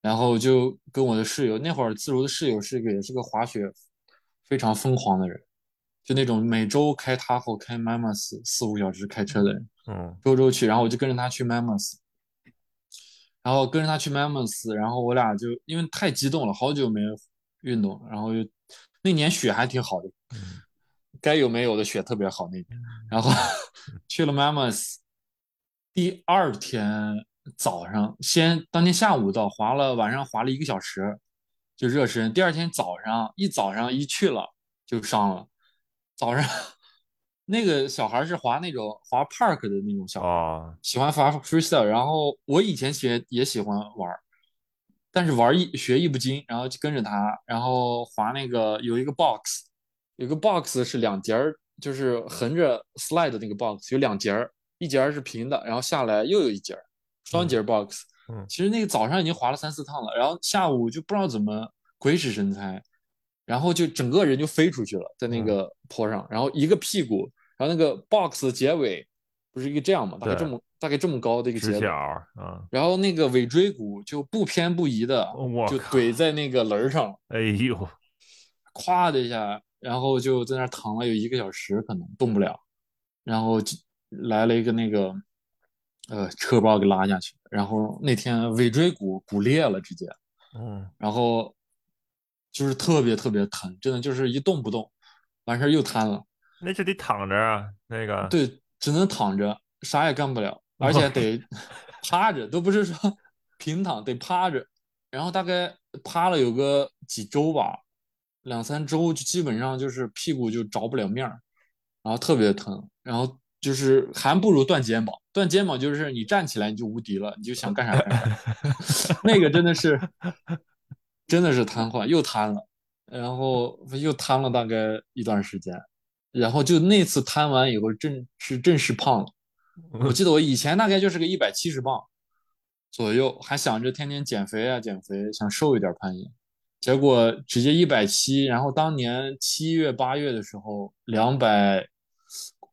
然后就跟我的室友，那会儿自如的室友是个也是个滑雪非常疯狂的人，就那种每周开他后开 Mammoth 四五小时开车的人，嗯，周周去，然后我就跟着他去 Mammoth，然后跟着他去 Mammoth，然后我俩就因为太激动了，好久没运动，然后又那年雪还挺好的。该有没有的雪特别好那年，然后去了 Mammoth，第二天早上先当天下午到滑了，晚上滑了一个小时就热身。第二天早上一早上一去了就伤了。早上那个小孩是滑那种滑 Park 的那种小孩，喜欢滑 Freestyle。然后我以前学也喜欢玩，但是玩艺学艺不精，然后就跟着他，然后滑那个有一个 Box。有个 box 是两节儿，就是横着 slide 的那个 box 有两节儿，一节儿是平的，然后下来又有一节儿，双节 box。嗯，其实那个早上已经滑了三四趟了，然后下午就不知道怎么鬼使神差，然后就整个人就飞出去了，在那个坡上，然后一个屁股，然后那个 box 结尾不是一个这样嘛，大概这么大概这么高的一个结然后那个尾椎骨就不偏不倚的就怼在那个轮上，哎呦，咵的一下。然后就在那躺了有一个小时，可能动不了，然后就来了一个那个，呃，车把我给拉下去。然后那天尾椎骨骨裂了，直接，嗯，然后就是特别特别疼，真的就是一动不动，完事儿又瘫了。那就得躺着啊，那个对，只能躺着，啥也干不了，而且得趴着，都不是说 平躺，得趴着。然后大概趴了有个几周吧，两三周就基本上就是屁股就着不了面儿，然后特别疼，然后就是还不如断肩膀。断肩膀就是你站起来你就无敌了，你就想干啥干啥。那个真的是，真的是瘫痪，又瘫了，然后又瘫了大概一段时间，然后就那次瘫完以后，正是正式胖了。我记得我以前大概就是个一百七十磅左右，还想着天天减肥啊减肥，想瘦一点攀岩，结果直接一百七，然后当年七月八月的时候两百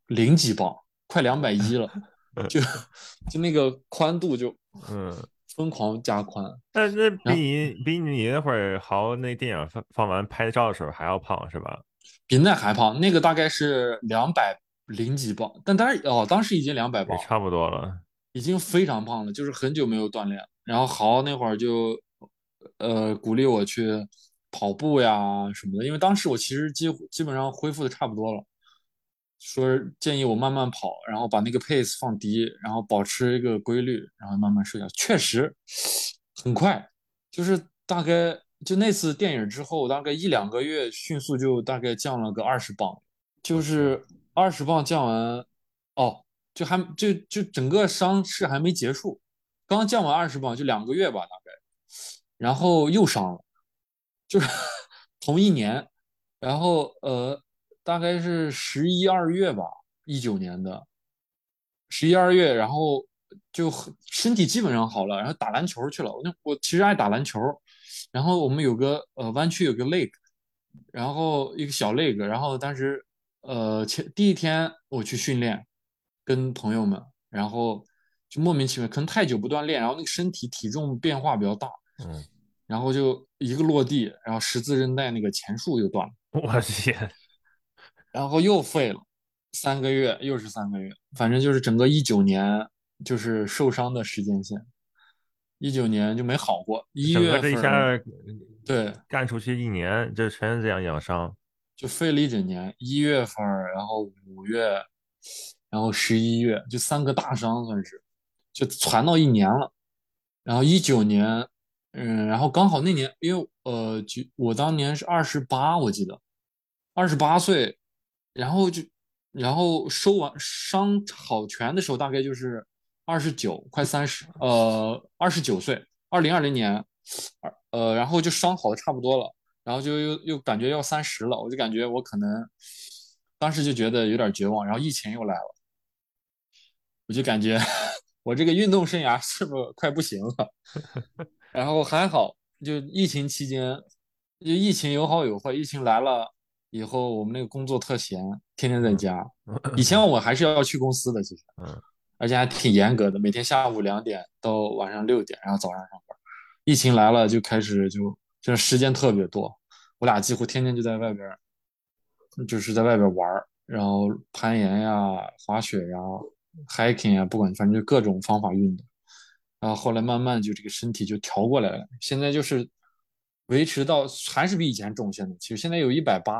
零几磅，快两百一了。就 就那个宽度就嗯疯狂加宽，那那比你比你那会儿好，那电影放放完拍照的时候还要胖是吧？比那还胖，那个大概是两百零几磅，但当时哦，当时已经两百磅，差不多了，已经非常胖了，就是很久没有锻炼。然后豪那会儿就呃鼓励我去跑步呀什么的，因为当时我其实几乎基本上恢复的差不多了。说建议我慢慢跑，然后把那个 pace 放低，然后保持一个规律，然后慢慢睡觉。确实很快，就是大概就那次电影之后，大概一两个月，迅速就大概降了个二十磅，就是二十磅降完，哦，就还就就整个伤势还没结束，刚降完二十磅就两个月吧，大概，然后又伤了，就是 同一年，然后呃。大概是十一二月吧，一九年的十一二月，然后就身体基本上好了，然后打篮球去了。我那我其实爱打篮球，然后我们有个呃湾区有个 lake，然后一个小 lake，然后当时呃前第一天我去训练，跟朋友们，然后就莫名其妙，可能太久不锻炼，然后那个身体体重变化比较大，嗯，然后就一个落地，然后十字韧带那个前束又断了，我天！然后又废了三个月，又是三个月，反正就是整个一九年就是受伤的时间线，一九年就没好过。一月份，下对干出去一年，就全是这样养伤，就废了一整年。一月份，然后五月，然后十一月，就三个大伤算是，就传到一年了。然后一九年，嗯，然后刚好那年，因为呃，就我当年是二十八，我记得二十八岁。然后就，然后收完伤好全的时候，大概就是二十九，快三十，呃，二十九岁，二零二零年，二呃，然后就伤好的差不多了，然后就又又感觉要三十了，我就感觉我可能当时就觉得有点绝望，然后疫情又来了，我就感觉 我这个运动生涯是不是快不行了？然后还好，就疫情期间，就疫情有好有坏，疫情来了。以后我们那个工作特闲，天天在家。以前我还是要去公司的，其实，嗯，而且还挺严格的，每天下午两点到晚上六点，然后早上上班。疫情来了，就开始就这时间特别多，我俩几乎天天就在外边，就是在外边玩然后攀岩呀、滑雪呀、hiking 呀，不管反正就各种方法运动。然后后来慢慢就这个身体就调过来了，现在就是维持到还是比以前重，现在其实现在有一百八。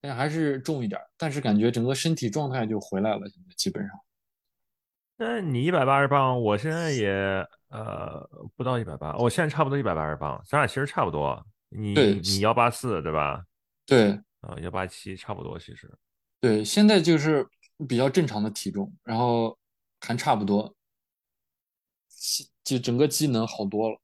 但还是重一点，但是感觉整个身体状态就回来了，现在基本上。那你一百八十磅，我现在也呃不到一百八，我现在差不多一百八十磅，咱俩其实差不多。你你幺八四对吧？对，啊幺八七差不多其实。对，现在就是比较正常的体重，然后还差不多，就整个机能好多了，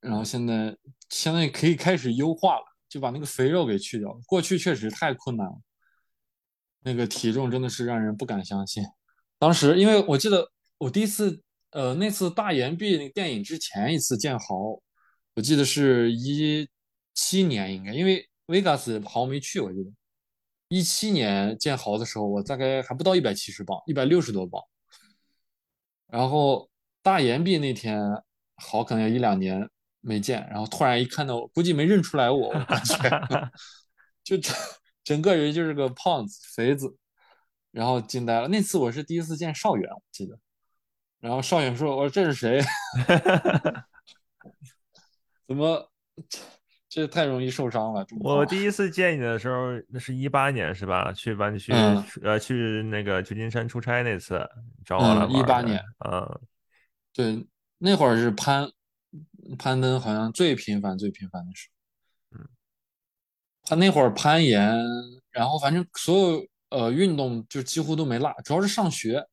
然后现在相当于可以开始优化了。就把那个肥肉给去掉了。过去确实太困难了，那个体重真的是让人不敢相信。当时因为我记得我第一次，呃，那次大岩壁那个电影之前一次见豪，我记得是一七年应该，因为 Vegas 豪没去，我记得一七年见豪的时候，我大概还不到一百七十磅，一百六十多磅。然后大岩壁那天豪可能有一两年。没见，然后突然一看到我，估计没认出来我，我感觉 就整整个人就是个胖子肥子，然后惊呆了。那次我是第一次见邵远，我记得，然后邵远说：“我说这是谁？怎么这太容易受伤了。我第一次见你的时候，那是一八年是吧？去湾区呃去那个旧金山出差那次找我了。一八年，嗯，对，那会儿是攀攀登，好像最频繁、最频繁的时候。嗯，他那会儿攀岩，然后反正所有呃运动就几乎都没落，主要是上学，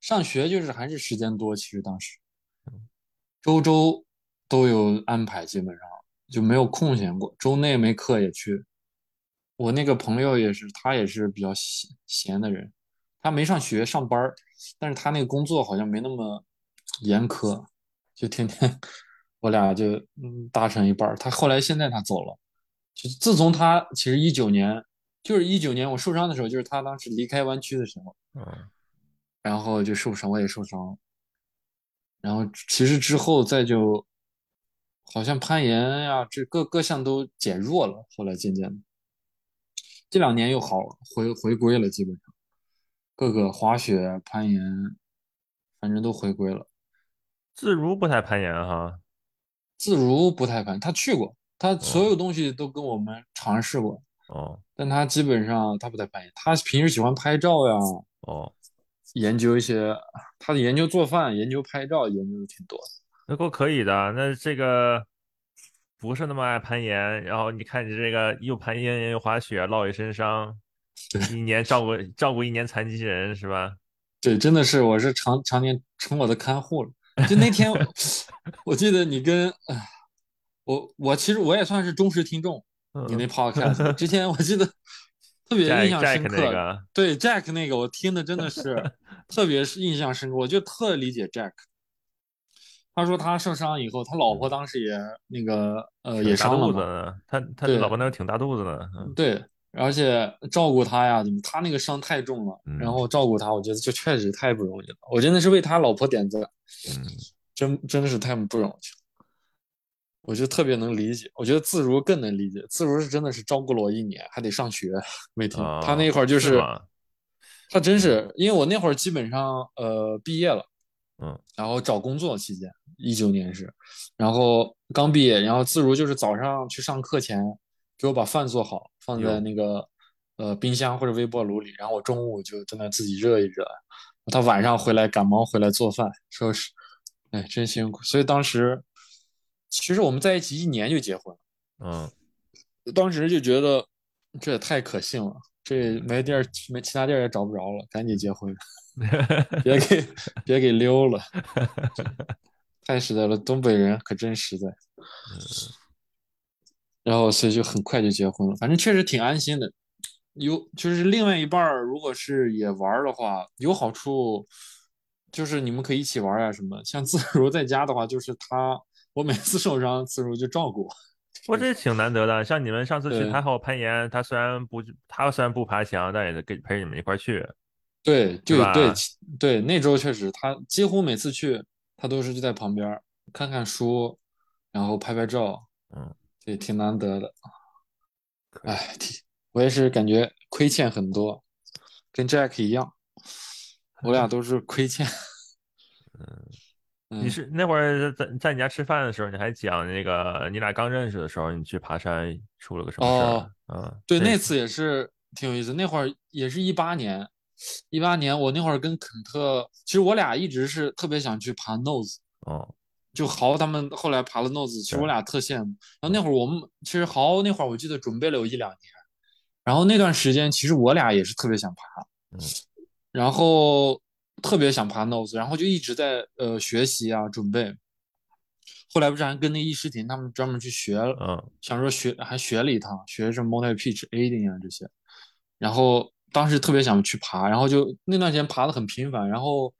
上学就是还是时间多。其实当时周周都有安排，基本上。就没有空闲过，周内没课也去。我那个朋友也是，他也是比较闲闲的人，他没上学上班儿，但是他那个工作好像没那么严苛，就天天我俩就嗯搭成一半儿。他后来现在他走了，就自从他其实一九年就是一九年我受伤的时候，就是他当时离开湾区的时候，嗯，然后就受伤，我也受伤了，然后其实之后再就。好像攀岩呀，这各各项都减弱了。后来渐渐的，这两年又好回回归了，基本上各个滑雪、攀岩，反正都回归了。自如不太攀岩哈，自如不太攀，他去过，他所有东西都跟我们尝试过。哦，但他基本上他不太攀岩，他平时喜欢拍照呀。哦，研究一些，他的研究做饭、研究拍照，研究的挺多的。那够可以的，那这个不是那么爱攀岩，然后你看你这个又攀岩又滑雪，落一身伤，一年照顾照顾一年残疾人是吧？对，真的是，我是常常年成我的看护了。就那天，我记得你跟我，我其实我也算是忠实听众，你那 podcast 之前我记得特别印象深刻。对 Jack 那个，我听的真的是 特别是印象深刻，我就特理解 Jack。他说他受伤以后，他老婆当时也那个呃也伤了，他他老婆那时候挺大肚子的，对，而且照顾他呀，他那个伤太重了，然后照顾他，我觉得就确实太不容易了。我真的是为他老婆点赞，真真的是太不容易了。我就特别能理解，我觉得自如更能理解，自如是真的是照顾了我一年，还得上学，每天他那会儿就是，他真是因为我那会儿基本上呃毕业了。嗯，然后找工作期间，一九年是，然后刚毕业，然后自如就是早上去上课前给我把饭做好，放在那个呃冰箱或者微波炉里，然后我中午就在那自己热一热，他晚上回来赶忙回来做饭说是，哎，真辛苦。所以当时其实我们在一起一年就结婚了，嗯，当时就觉得这也太可信了，这没地儿没其他地儿也找不着了，赶紧结婚。别给别给溜了，太实在了，东北人可真实在。然后所以就很快就结婚了，反正确实挺安心的。有就是另外一半儿，如果是也玩的话，有好处，就是你们可以一起玩啊什么。像 自如在家的话，就是他，我每次受伤，自如就照顾我。我这挺难得的。像你们上次去他和我攀岩，他虽然不他虽然不爬墙，但也得跟陪你们一块去。对，对对对，那周确实，他几乎每次去，他都是就在旁边看看书，然后拍拍照，嗯，对，挺难得的。哎，我也是感觉亏欠很多，跟 Jack 一样，我俩都是亏欠。嗯，你是那会儿在在你家吃饭的时候，你还讲那个你俩刚认识的时候，你去爬山出了个什么事儿？嗯，对，那次也是挺有意思，那会儿也是一八年。一八年，我那会儿跟肯特，其实我俩一直是特别想去爬 Nose，哦，就豪他们后来爬了 Nose，其实我俩特羡慕。然后那会儿我们其实豪那会儿我记得准备了有一两年，然后那段时间其实我俩也是特别想爬，嗯，然后特别想爬 Nose，然后就一直在呃学习啊准备。后来不是还跟那易诗婷他们专门去学了，嗯，想说学还学了一趟，学什么 Multi Pitch Aiding 啊这些，然后。当时特别想去爬，然后就那段时间爬的很频繁，然后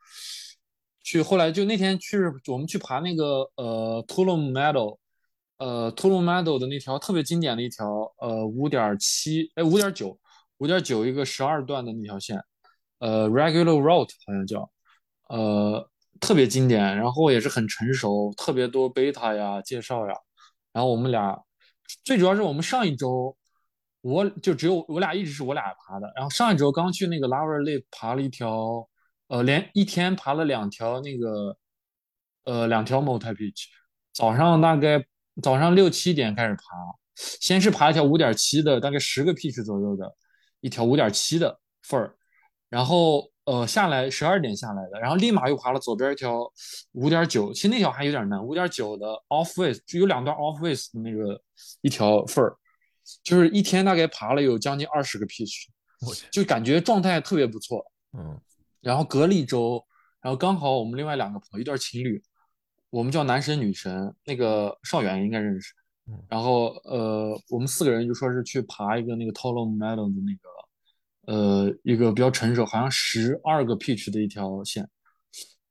去后来就那天去我们去爬那个呃 Tulum Meadow，呃 Tulum Meadow 的那条特别经典的一条呃五点七哎五点九五点九一个十二段的那条线，呃 Regular Route 好像叫，呃特别经典，然后也是很成熟，特别多 beta 呀介绍呀，然后我们俩最主要是我们上一周。我就只有我俩一直是我俩爬的，然后上一周刚去那个 Lover Lake 爬了一条，呃，连一天爬了两条那个，呃，两条 Multi peach 早上大概早上六七点开始爬，先是爬一条五点七的，大概十个 pitch 左右的一条五点七的份儿，然后呃下来十二点下来的，然后立马又爬了左边一条五点九，其实那条还有点难，五点九的 off ways 就有两段 off ways 的那个一条份儿，就是一天大概爬了有将近二十个 pitch，就感觉状态特别不错。嗯，然后隔了一周，然后刚好我们另外两个朋友一对情侣，我们叫男神女神，那个少远应该认识。然后呃，我们四个人就说是去爬一个那个 Tolom Meadow 的那个呃一个比较成熟，好像十二个 pitch 的一条线，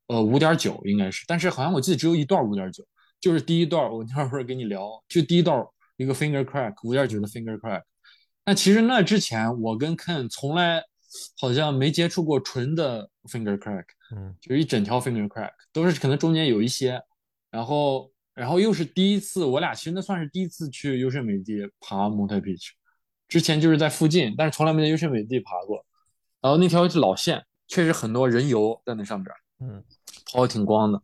呃五点九应该是，但是好像我记得只有一段五点九，就是第一段我 那会儿跟你聊，就第一段一个 finger crack 五点九的 finger crack。那其实那之前我跟 Ken 从来好像没接触过纯的 finger crack，嗯，就是一整条 finger crack，都是可能中间有一些，然后。然后又是第一次，我俩其实那算是第一次去优胜美地爬蒙特 beach，之前就是在附近，但是从来没在优胜美地爬过。然后那条是老线，确实很多人游在那上边，嗯，跑的挺光的。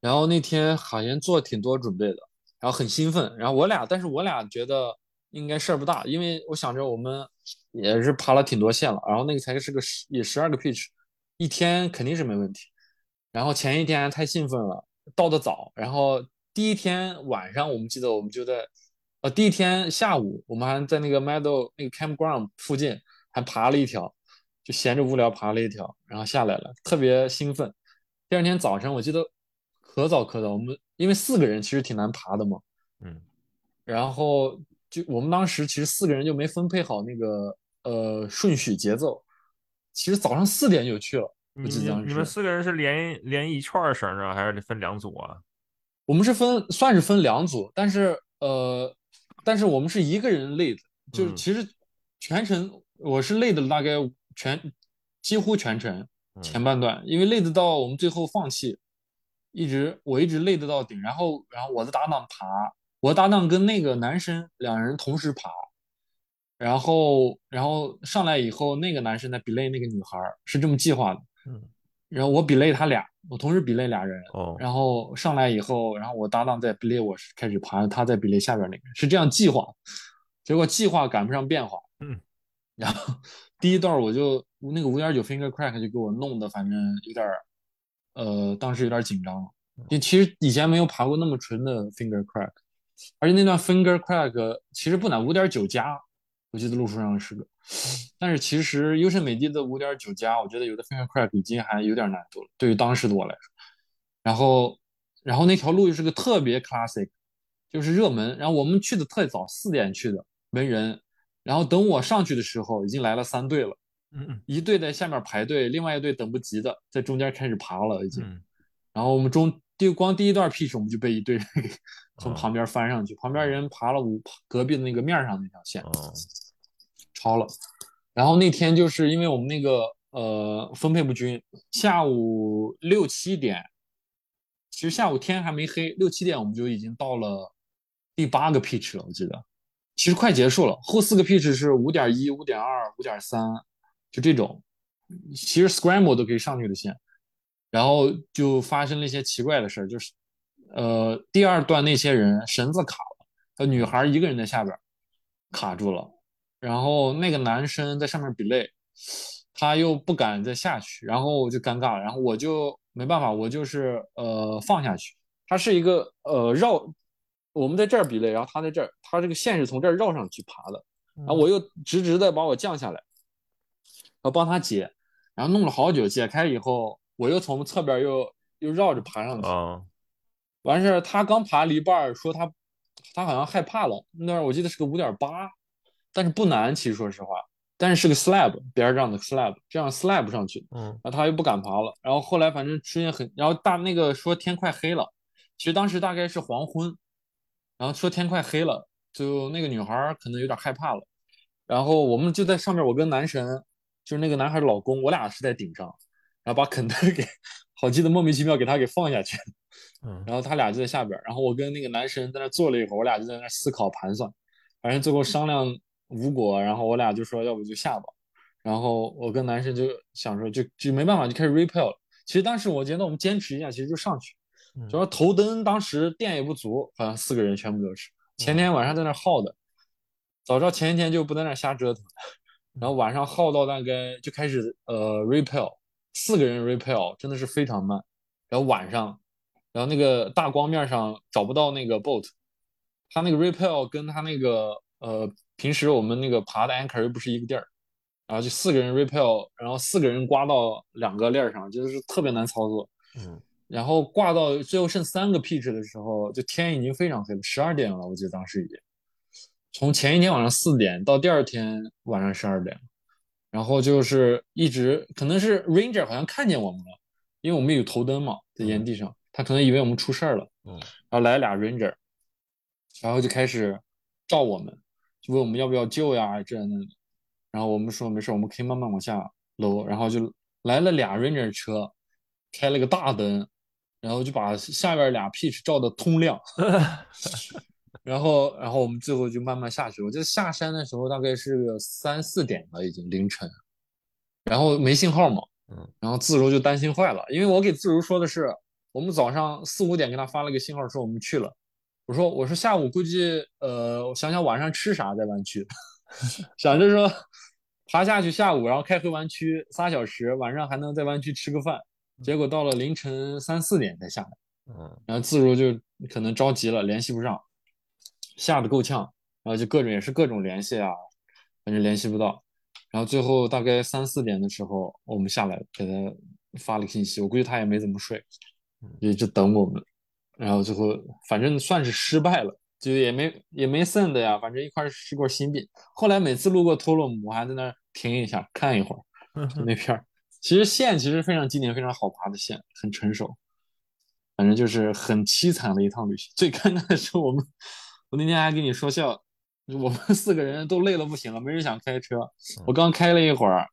然后那天好像做挺多准备的，然后很兴奋。然后我俩，但是我俩觉得应该事儿不大，因为我想着我们也是爬了挺多线了，然后那个才是个十也十二个 pitch，一天肯定是没问题。然后前一天太兴奋了，到的早，然后。第一天晚上，我们记得我们就在，呃，第一天下午，我们还在那个 Meadow 那个 Campground 附近还爬了一条，就闲着无聊爬了一条，然后下来了，特别兴奋。第二天早上，我记得可早可早，我们因为四个人其实挺难爬的嘛，嗯，然后就我们当时其实四个人就没分配好那个呃顺序节奏，其实早上四点就去了。你你们四个人是连连一串绳啊，还是分两组啊？我们是分算是分两组，但是呃，但是我们是一个人累的，就是其实全程我是累的大概全几乎全程前半段，因为累得到我们最后放弃，一直我一直累得到顶，然后然后我的搭档爬，我搭档跟那个男生两人同时爬，然后然后上来以后那个男生在 belay 那个女孩是这么计划的，嗯。然后我比累他俩，我同时比累俩人。哦。然后上来以后，然后我搭档在比累，我是开始爬，他在比累下边那个，是这样计划。结果计划赶不上变化。嗯。然后第一段我就那个五点九 finger crack 就给我弄的，反正有点呃，当时有点紧张。就其实以前没有爬过那么纯的 finger crack，而且那段 finger crack 其实不难，五点九加，我记得路书上是个。但是其实优胜美地的五点九加，我觉得有的 finger crack 已经还有点难度了，对于当时的我来说。然后，然后那条路又是个特别 classic，就是热门。然后我们去的特早，四点去的，没人。然后等我上去的时候，已经来了三队了。嗯一队在下面排队，另外一队等不及的在中间开始爬了，已经。然后我们中就光第一段 pitch 我们就被一队人从旁边翻上去，旁边人爬了五隔壁的那个面上那条线。超了，然后那天就是因为我们那个呃分配不均，下午六七点，其实下午天还没黑，六七点我们就已经到了第八个 pitch 了，我记得，其实快结束了，后四个 pitch 是五点一、五点二、五点三，就这种，其实 scramble 都可以上去的线，然后就发生了一些奇怪的事儿，就是呃第二段那些人绳子卡了，女孩一个人在下边卡住了。然后那个男生在上面比累，他又不敢再下去，然后就尴尬了。然后我就没办法，我就是呃放下去。他是一个呃绕，我们在这儿比累，然后他在这儿，他这个线是从这儿绕上去爬的。然后我又直直的把我降下来，我帮他解，然后弄了好久，解开以后，我又从侧边又又绕着爬上去。完事儿，他刚爬了一半，说他他好像害怕了。那我记得是个五点八。但是不难，其实说实话，但是是个 slab 边儿上的 slab，这样 slab 上去，嗯，然后他又不敢爬了，然后后来反正出现很，然后大那个说天快黑了，其实当时大概是黄昏，然后说天快黑了，就那个女孩可能有点害怕了，然后我们就在上面，我跟男神，就是那个男孩的老公，我俩是在顶上，然后把肯德 给，好记得莫名其妙给他给放下去，嗯，然后他俩就在下边，然后我跟那个男神在那坐了一会儿，我俩就在那思考盘算，反正最后商量。无果，然后我俩就说要不就下吧，然后我跟男生就想说就就没办法就开始 repel 了。其实当时我觉得我们坚持一下，其实就上去，主要头灯当时电也不足，好像四个人全部都是，前天晚上在那耗的，早知道前一天就不在那瞎折腾，然后晚上耗到大概就开始呃 repel，四个人 repel 真的是非常慢，然后晚上，然后那个大光面上找不到那个 boat，它那个 repel 跟它那个呃平时我们那个爬的 anchor 又不是一个地儿。然后就四个人 repel，然后四个人刮到两个链上，就是特别难操作。嗯，然后挂到最后剩三个 pitch 的时候，就天已经非常黑了，十二点了，我记得当时已经。从前一天晚上四点到第二天晚上十二点，然后就是一直可能是 ranger 好像看见我们了，因为我们有头灯嘛，在岩地上，他可能以为我们出事儿了。嗯，然后来俩 ranger，然后就开始照我们，就问我们要不要救呀，这那的。然后我们说没事，我们可以慢慢往下搂。然后就来了俩 Ranger 车，开了个大灯，然后就把下边俩 Peach 照的通亮。然后，然后我们最后就慢慢下去。我记得下山的时候大概是个三四点了，已经凌晨。然后没信号嘛，嗯。然后自如就担心坏了，因为我给自如说的是，我们早上四五点给他发了个信号说我们去了。我说我说下午估计呃，我想想晚上吃啥在湾区。想着说爬下去下午，然后开回湾区仨小时，晚上还能在湾区吃个饭。结果到了凌晨三四点才下来，嗯，然后自如就可能着急了，联系不上，吓得够呛，然后就各种也是各种联系啊，反正联系不到。然后最后大概三四点的时候，我们下来给他发了个信息，我估计他也没怎么睡，就一直等我们。然后最后反正算是失败了。就也没也没剩的呀，反正一块吃过新饼。后来每次路过托洛姆，我还在那儿停一下看一会儿那片儿。其实线其实非常经典、非常好爬的线，很成熟。反正就是很凄惨的一趟旅行。最尴尬的是我们，我那天还跟你说笑，我们四个人都累了不行了，没人想开车。我刚开了一会儿，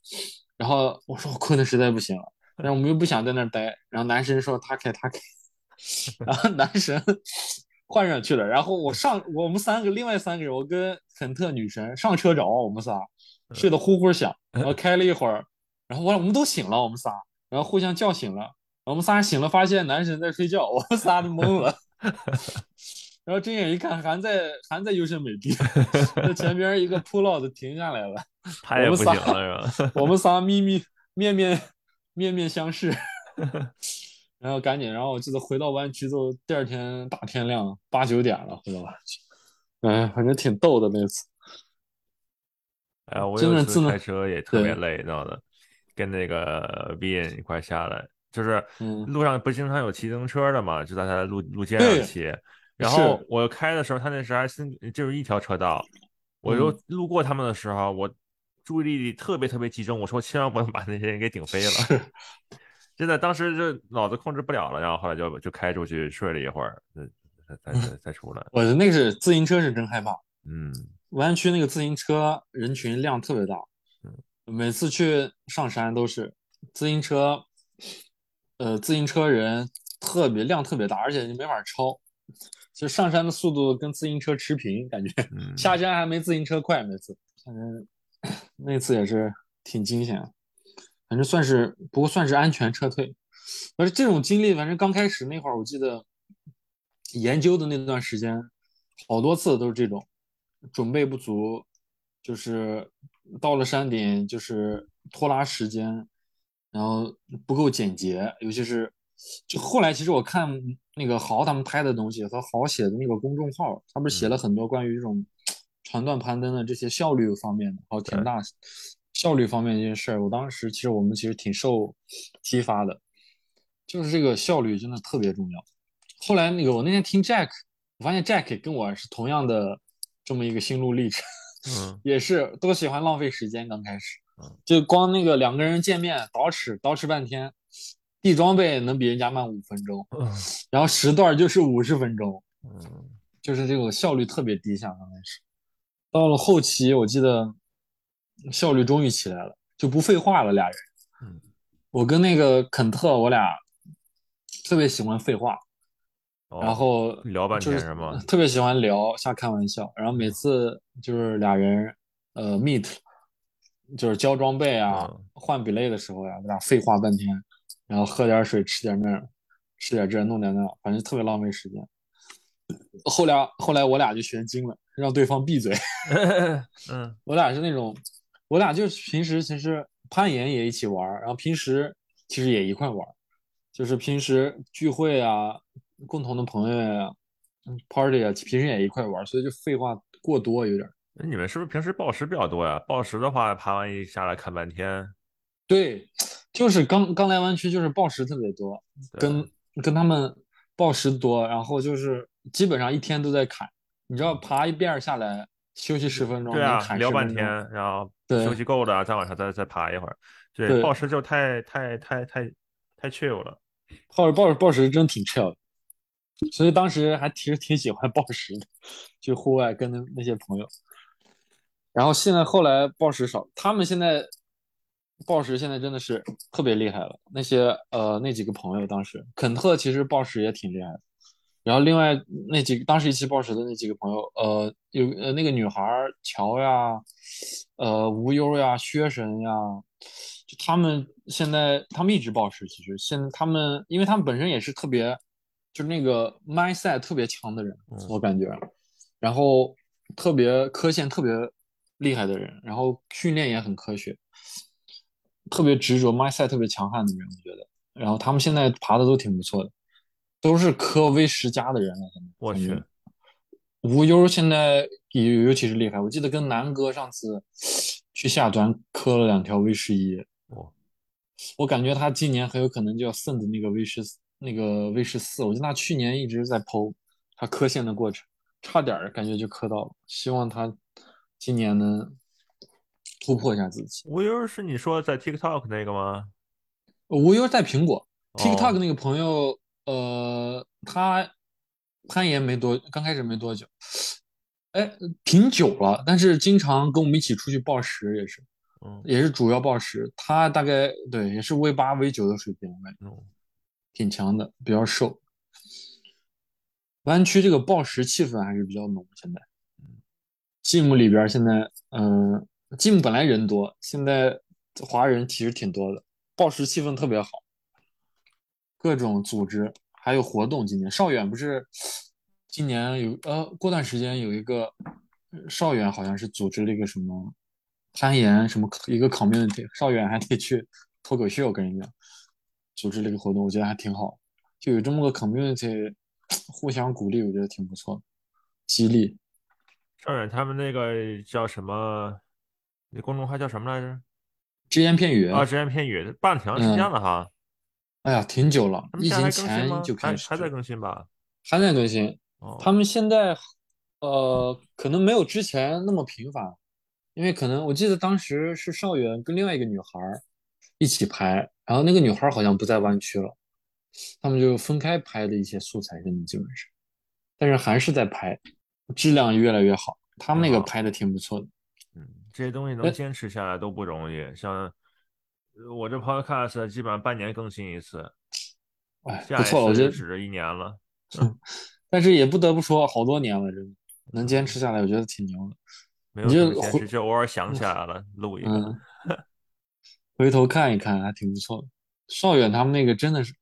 然后我说我困的实在不行了，但是我们又不想在那儿待。然后男神说他开他开，然后男神。换上去了，然后我上我们三个，另外三个人，我跟肯特女神上车找我们仨，睡得呼呼响，然后开了一会儿，然后我我们都醒了，我们仨，然后互相叫醒了，我们仨醒了，发现男神在睡觉，我们仨都懵了，然后睁眼一看，还在还在优胜美地，这前边一个 pull out 停下来了，他也不行了是吧？我们仨咪咪面面面面相视。然后赶紧，然后我记得回到湾区都第二天大天亮，八九点了回到湾区，哎，反正挺逗的那次。哎，我有一次开车也特别累，知道的，跟那个 B 一块下来，就是路上不经常有骑自行车的嘛，就在他路路肩上骑。然后我开的时候，他那时还新就是一条车道，我就路过他们的时候，我注意力特别特别集中，我说千万不能 把那些人给顶飞了。真的，当时就脑子控制不了了，然后后来就就开出去睡了一会儿，再再再出来。我的那个是自行车是真害怕，嗯，湾区那个自行车人群量特别大，嗯，每次去上山都是自行车，呃，自行车人特别量特别大，而且你没法超，就上山的速度跟自行车持平，感觉下山还没自行车快。每次反正 那次也是挺惊险。反正算是，不过算是安全撤退。而这种经历，反正刚开始那会儿，我记得研究的那段时间，好多次都是这种准备不足，就是到了山顶就是拖拉时间，然后不够简洁。尤其是就后来，其实我看那个豪他们拍的东西和豪写的那个公众号，他不是写了很多关于这种船段攀登的这些效率方面的，还有田大。效率方面这些事儿，我当时其实我们其实挺受激发的，就是这个效率真的特别重要。后来那个我那天听 Jack，我发现 Jack 跟我是同样的这么一个心路历程，嗯，也是都喜欢浪费时间。刚开始，就光那个两个人见面捯饬捯饬半天，递装备能比人家慢五分钟，然后时段就是五十分钟，嗯，就是这个效率特别低下。刚开始，到了后期，我记得。效率终于起来了，就不废话了。俩人，嗯，我跟那个肯特，我俩特别喜欢废话，然后聊半天是吗？特别喜欢聊，瞎开玩笑。然后每次就是俩人，呃，meet，就是交装备啊，换比类的时候呀，我俩废话半天，然后喝点水，吃点那，吃点这，弄点那，反正特别浪费时间。后来后来我俩就学精了，让对方闭嘴。嗯，我俩是那种，我俩就是平时其实攀岩也一起玩，然后平时其实也一块玩，就是平时聚会啊，共同的朋友呀，party 啊，平时也一块玩，所以就废话过多有点。那你们是不是平时暴食比较多呀？暴食的话，爬完一下来看半天。对，就是刚刚来湾区，就是暴食特别多，跟跟他们暴食多，然后就是基本上一天都在砍。你知道爬一遍下来休息十分钟，对啊，聊半天，然后休息够了，再往上再再爬一会儿。对，暴食就太太太太太 chill 了。暴暴暴食真挺 chill，所以当时还其实挺喜欢 暴食的，去户外跟那那些朋友。然后现在后来暴食少，他们现在。报时现在真的是特别厉害了，那些呃那几个朋友当时，肯特其实暴食也挺厉害的，然后另外那几个当时一起暴食的那几个朋友，呃有呃那个女孩乔呀，呃无忧呀，薛神呀，就他们现在他们一直暴食，其实现在他们因为他们本身也是特别就是那个 mindset 特别强的人，我感觉，然后特别科线特别厉害的人，然后训练也很科学。特别执着，mindset 特别强悍的人，我觉得。然后他们现在爬的都挺不错的，都是科威十加的人了。我去，无忧现在尤尤其是厉害。我记得跟南哥上次去下端磕了两条 V 十一。哦，我感觉他今年很有可能就要胜的那个 V 十那个 V 十四。我记得他去年一直在剖他磕线的过程，差点感觉就磕到了。希望他今年能。突破一下自己。无忧是你说在 TikTok 那个吗？无忧在苹果 TikTok 那个朋友，呃，他攀岩没多，刚开始没多久，哎，挺久了，但是经常跟我们一起出去报时，也是，嗯，也是主要报时。他大概对，也是 V 八 V 九的水平，我感觉，挺强的，比较瘦。湾区这个报时气氛还是比较浓，现在，嗯，Gym 里边现在，嗯。Gym 本来人多，现在华人其实挺多的，报时气氛特别好，各种组织还有活动。今年邵远不是今年有呃，过段时间有一个邵远好像是组织了一个什么攀岩什么一个 community，邵远还得去脱口秀跟人家组织了一个活动，我觉得还挺好，就有这么个 community 互相鼓励，我觉得挺不错，激励。邵远他们那个叫什么？你公众号叫什么来着？只言片语啊，只言片语办了挺长时间了哈。哎呀，挺久了，疫情前就开始，还在更新吧？还在更新。他们现在呃，可能没有之前那么频繁，因为可能我记得当时是邵远跟另外一个女孩一起拍，然后那个女孩好像不在湾区了，他们就分开拍的一些素材，现在基本上，但是还是在拍，质量越来越好。他们那个拍的挺不错的。这些东西能坚持下来都不容易，像我这 Podcast 基本上半年更新一次，哎，不错，我觉得指着一年了。但是也不得不说，好多年了，真的能坚持下来，我觉得挺牛的。没有坚持，就偶尔想起来了录一个，回头看一看还挺不错的。邵远他们那个真的是，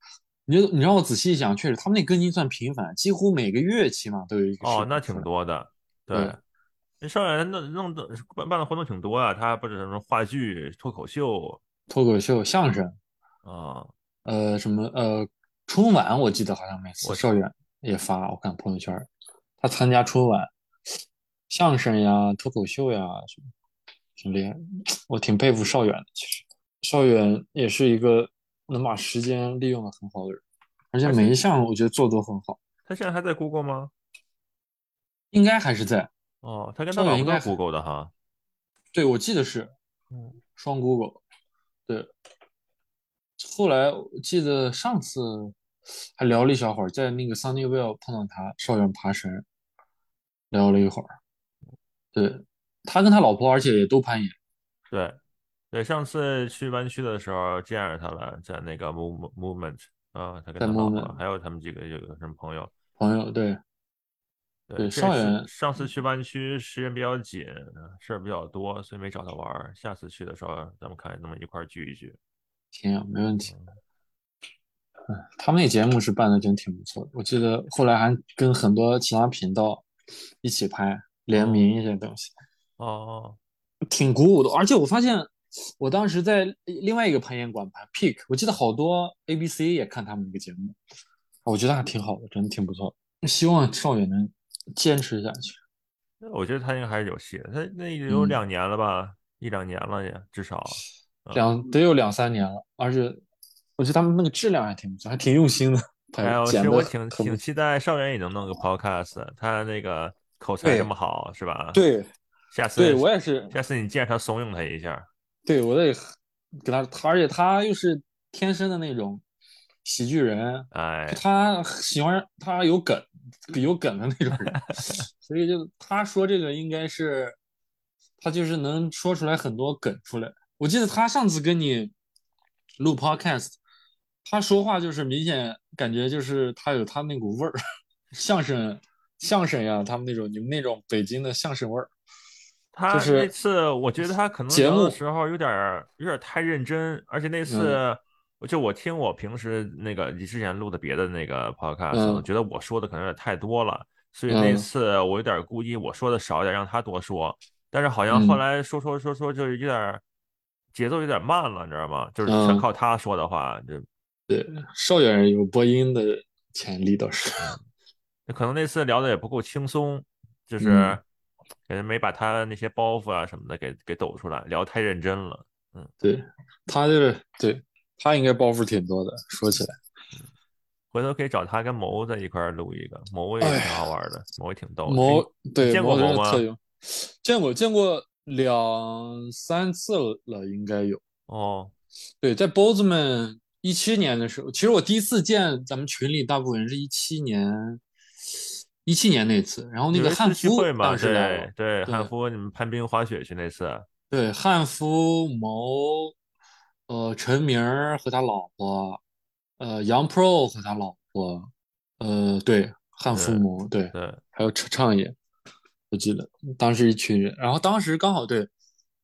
你就你让我仔细一想，确实他们那更新算频繁，几乎每个月起码都有一个。哦，那挺多的，对。那少远弄弄的办办的活动挺多啊，他不是什么话剧、脱口秀、脱口秀、相声啊，呃，什么呃，春晚我记得好像每次邵远也发，我看朋友圈，他参加春晚，相声呀、脱口秀呀什么，挺厉害，我挺佩服邵远的。其实邵远也是一个能把时间利用的很好的人，而且每一项我觉得做都很好。他现在还在 Google 吗？应该还是在。哦，他跟他老婆都 Google 的哈，对，我记得是，嗯，双 Google，对。后来我记得上次还聊了一小会儿，在那个 Sunnyvale 碰到他，少远爬山，聊了一会儿。对，他跟他老婆，而且也都攀岩。对，对，上次去湾区的时候见着他了，在那个 Move Movement 啊，他跟他老婆还有他们几个有个什么朋友，朋友对。对，少远上次去湾区时间比较紧，事儿比较多，所以没找他玩。下次去的时候，咱们看能不能一块聚一聚。行，没问题。嗯，他们那节目是办的真挺不错的，我记得后来还跟很多其他频道一起拍联名一些东西，哦，挺鼓舞的。而且我发现，我当时在另外一个攀岩馆拍 Peak，我记得好多 ABC 也看他们那个节目，我觉得还挺好的，真的挺不错的。希望少爷能坚持下去。我觉得他应该还是有戏的，他那有两年了吧，一两年了也至少两得有两三年了，而且我觉得他们那个质量还挺不错，还挺用心的。还有，其实我挺挺期待少元也能弄个 podcast，他那个口才这么好，是吧？对，下次对我也是，下次你见他怂恿他一下。对，我得给他，他而且他又是天生的那种喜剧人，哎，他喜欢他有梗。有梗的那种人，所以就他说这个应该是，他就是能说出来很多梗出来。我记得他上次跟你录 podcast，他说话就是明显感觉就是他有他那股味儿，相声相声呀，他们那种你们那种北京的相声味儿。他那次我觉得他可能节目的时候有点有点太认真，而且那次。就我听我平时那个你之前录的别的那个 podcast，我觉得我说的可能有点太多了，所以那次我有点故意我说的少一点，让他多说。但是好像后来说说说说，就是有点节奏有点慢了，你知道吗？就是全靠他说的话，就对，少远有播音的潜力倒是。可能那次聊的也不够轻松，就是可能没把他那些包袱啊什么的给给抖出来，聊太认真了。嗯，对他就是对。他应该包袱挺多的，说起来，回头可以找他跟谋在一块录一个，谋也挺好玩的，谋也挺逗的。谋对见过谋吗？见过见过两三次了，应该有。哦，对，在 Bozeman 一七年的时候，其实我第一次见咱们群里大部分人是一七年，一七年那次，然后那个汉夫当时来，对汉夫你们攀冰滑雪去那次，对汉夫谋。呃，陈明和他老婆，呃，杨 Pro 和他老婆，呃，对，汉服母，对，对，还有畅畅也，我记得当时一群人，然后当时刚好对，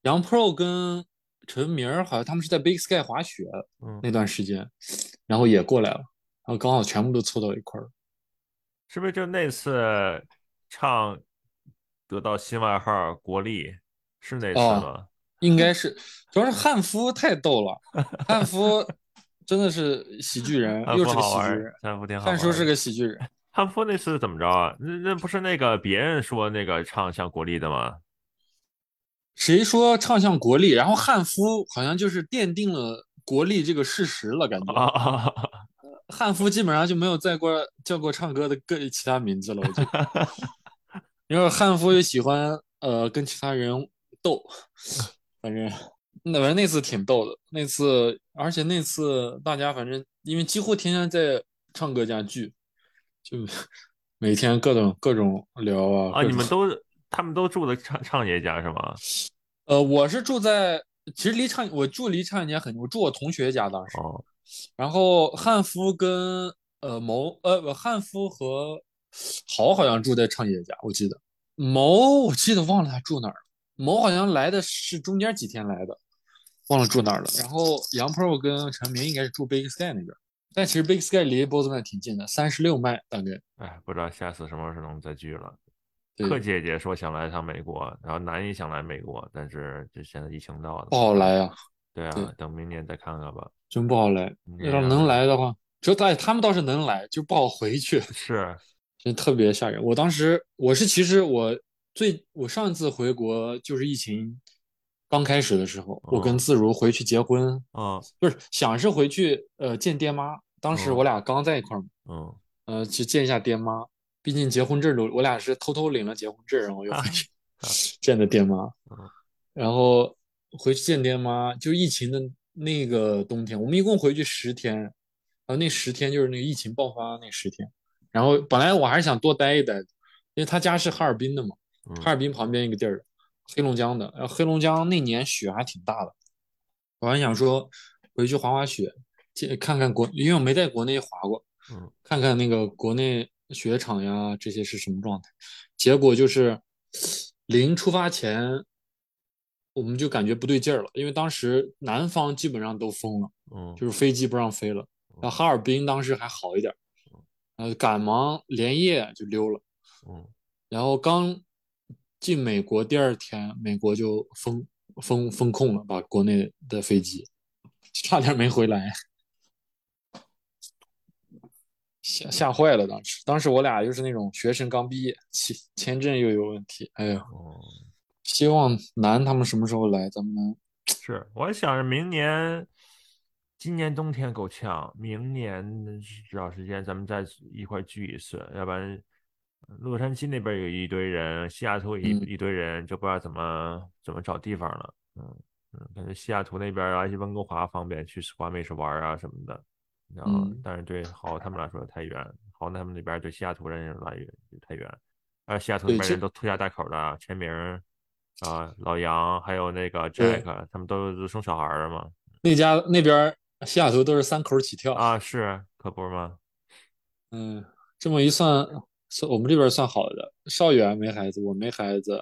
杨 Pro 跟陈明好像他们是在 Big Sky 滑雪那段时间，然后也过来了，然后刚好全部都凑到一块儿，是不是就那次唱得到新外号国力是那次吗？应该是，主要是汉夫太逗了，汉夫真的是喜剧人，又是个喜剧人，汉服挺好。汉叔是个喜剧人，汉夫那次怎么着啊？那那不是那个别人说那个唱像国立的吗？谁说唱像国力？然后汉夫好像就是奠定了国力这个事实了，感觉。汉夫基本上就没有再过叫过唱歌的各其他名字了，我觉得。因为汉夫又喜欢呃跟其他人斗。反正那反正那次挺逗的，那次而且那次大家反正因为几乎天天在唱歌家聚，就每天各种各种聊啊。啊，你们都他们都住的唱唱爷家是吗？呃，我是住在其实离唱我住离唱爷家很近，我住我同学家当时。哦。然后汉夫跟呃谋呃汉夫和豪好像住在唱爷家，我记得谋我记得忘了他住哪儿了。某好像来的是中间几天来的，忘了住哪儿了。然后杨 Pro 跟陈明应该是住 Big Sky 那边，但其实 Big Sky 离 Bozeman 挺近的，三十六迈大概。哎，不知道下次什么时候能再聚了。克姐姐说想来趟美国，然后南也想来美国，但是就现在疫情到了，不好来啊。对啊，等明年再看看吧。真不好来，要能来的话，就在他们倒是能来，就不好回去。是，真特别吓人。我当时我是其实我。最我上一次回国就是疫情刚开始的时候，我跟自如回去结婚啊，不是想是回去呃见爹妈，当时我俩刚在一块儿嘛，嗯，呃去见一下爹妈，毕竟结婚证都我俩是偷偷领了结婚证，然后又回去 见的爹妈，然后回去见爹妈，就疫情的那个冬天，我们一共回去十天，然后那十天就是那个疫情爆发那十天，然后本来我还是想多待一待，因为他家是哈尔滨的嘛。哈尔滨旁边一个地儿，黑龙江的。然后黑龙江那年雪还挺大的，我还想说回去滑滑雪，看看国，因为我没在国内滑过，嗯，看看那个国内雪场呀这些是什么状态。结果就是临出发前，我们就感觉不对劲儿了，因为当时南方基本上都封了，嗯，就是飞机不让飞了。然后哈尔滨当时还好一点，呃，赶忙连夜就溜了。嗯，然后刚进美国第二天，美国就封封封控了，把国内的飞机差点没回来，吓吓坏了。当时，当时我俩又是那种学生刚毕业，签签证又有问题，哎呀，希望南他们什么时候来，咱们是，我想着明年，今年冬天够呛，明年找时间咱们再一块聚一次，要不然。洛杉矶那边有一堆人，西雅图一一堆人，就不知道怎么怎么找地方了。嗯嗯，感觉西雅图那边啊，去温哥华方便，去华美是玩啊什么的。然后，但是对好他们来说太远，好他们那边对西雅图人来越太远。而西雅图那边人都拖家带口的，全名啊，老杨还有那个 Jack，他们都都生小孩了嘛。那家那边西雅图都是三口起跳啊，是可不是吗？嗯，这么一算。我们这边算好的，少远没孩子，我没孩子，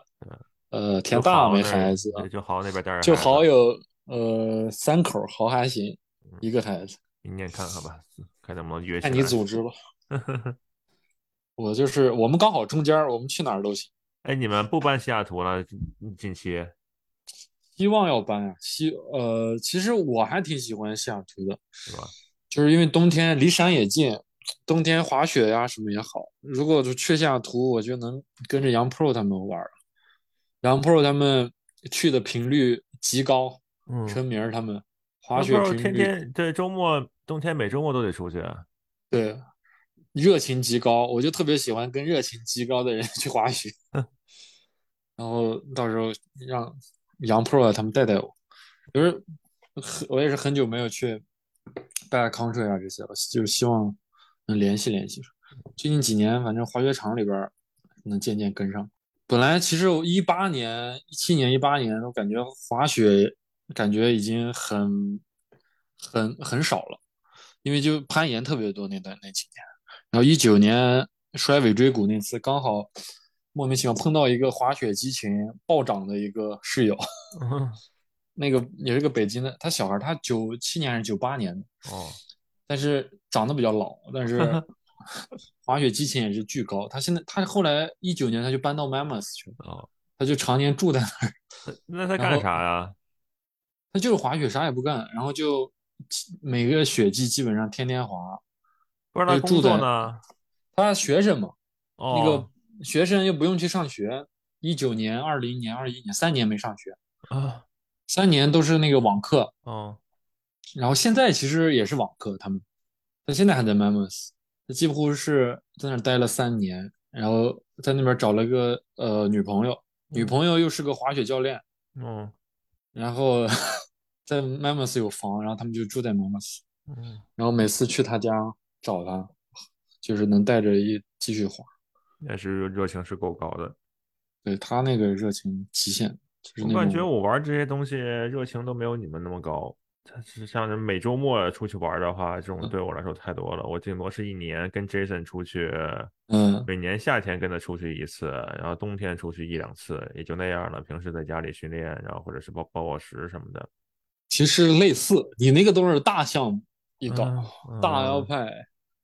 呃，田大没孩子，就好那边就好有呃三口，好还行，一个孩子。明年看看吧，看能不能约。看你组织吧。我就是我们刚好中间，我们去哪儿都行。哎，你们不搬西雅图了？近期？希望要搬呀。希呃，其实我还挺喜欢西雅图的，是吧？就是因为冬天离山也近。冬天滑雪呀什么也好，如果就去下图，我就能跟着杨 pro 他们玩了。杨 pro 他们去的频率极高，嗯，陈明他们滑雪频率天天对周末冬天每周末都得出去，对，热情极高，我就特别喜欢跟热情极高的人 去滑雪，然后到时候让杨 pro 他们带带我，就是我也是很久没有去带 country 啊这些了，就希望。能联系联系，最近几年反正滑雪场里边能渐渐跟上。本来其实一八年、一七年、一八年我感觉滑雪感觉已经很很很少了，因为就攀岩特别多那段那几年。然后一九年摔尾椎骨那次，刚好莫名其妙碰到一个滑雪激情暴涨的一个室友，那个也是个北京的，他小孩他九七年还是九八年的哦。但是长得比较老，但是 滑雪激情也是巨高。他现在他后来一九年他就搬到 Mammoth 去了，他就常年住在那儿。那他干啥呀？他就是滑雪，啥也不干，然后就每个雪季基本上天天滑。不是他工作呢？他学生嘛，那个学生又不用去上学。一九年、二零年、二一年三年没上学啊，三年都是那个网课。哦。然后现在其实也是网课，他们他现在还在 Mammoth，他几乎是在那待了三年，然后在那边找了个呃女朋友，女朋友又是个滑雪教练，嗯，然后在 Mammoth 有房，然后他们就住在 Mammoth，嗯，然后每次去他家找他，就是能带着一继续滑，也是热情是够高的，对他那个热情极限，就是我感觉我玩这些东西热情都没有你们那么高。他是像是每周末出去玩的话，这种对我来说太多了。我顶多是一年跟 Jason 出去，嗯，每年夏天跟他出去一次，然后冬天出去一两次，也就那样了。平时在家里训练，然后或者是包包宝石什么的。其实类似，你那个都是大项目一搞，大腰派。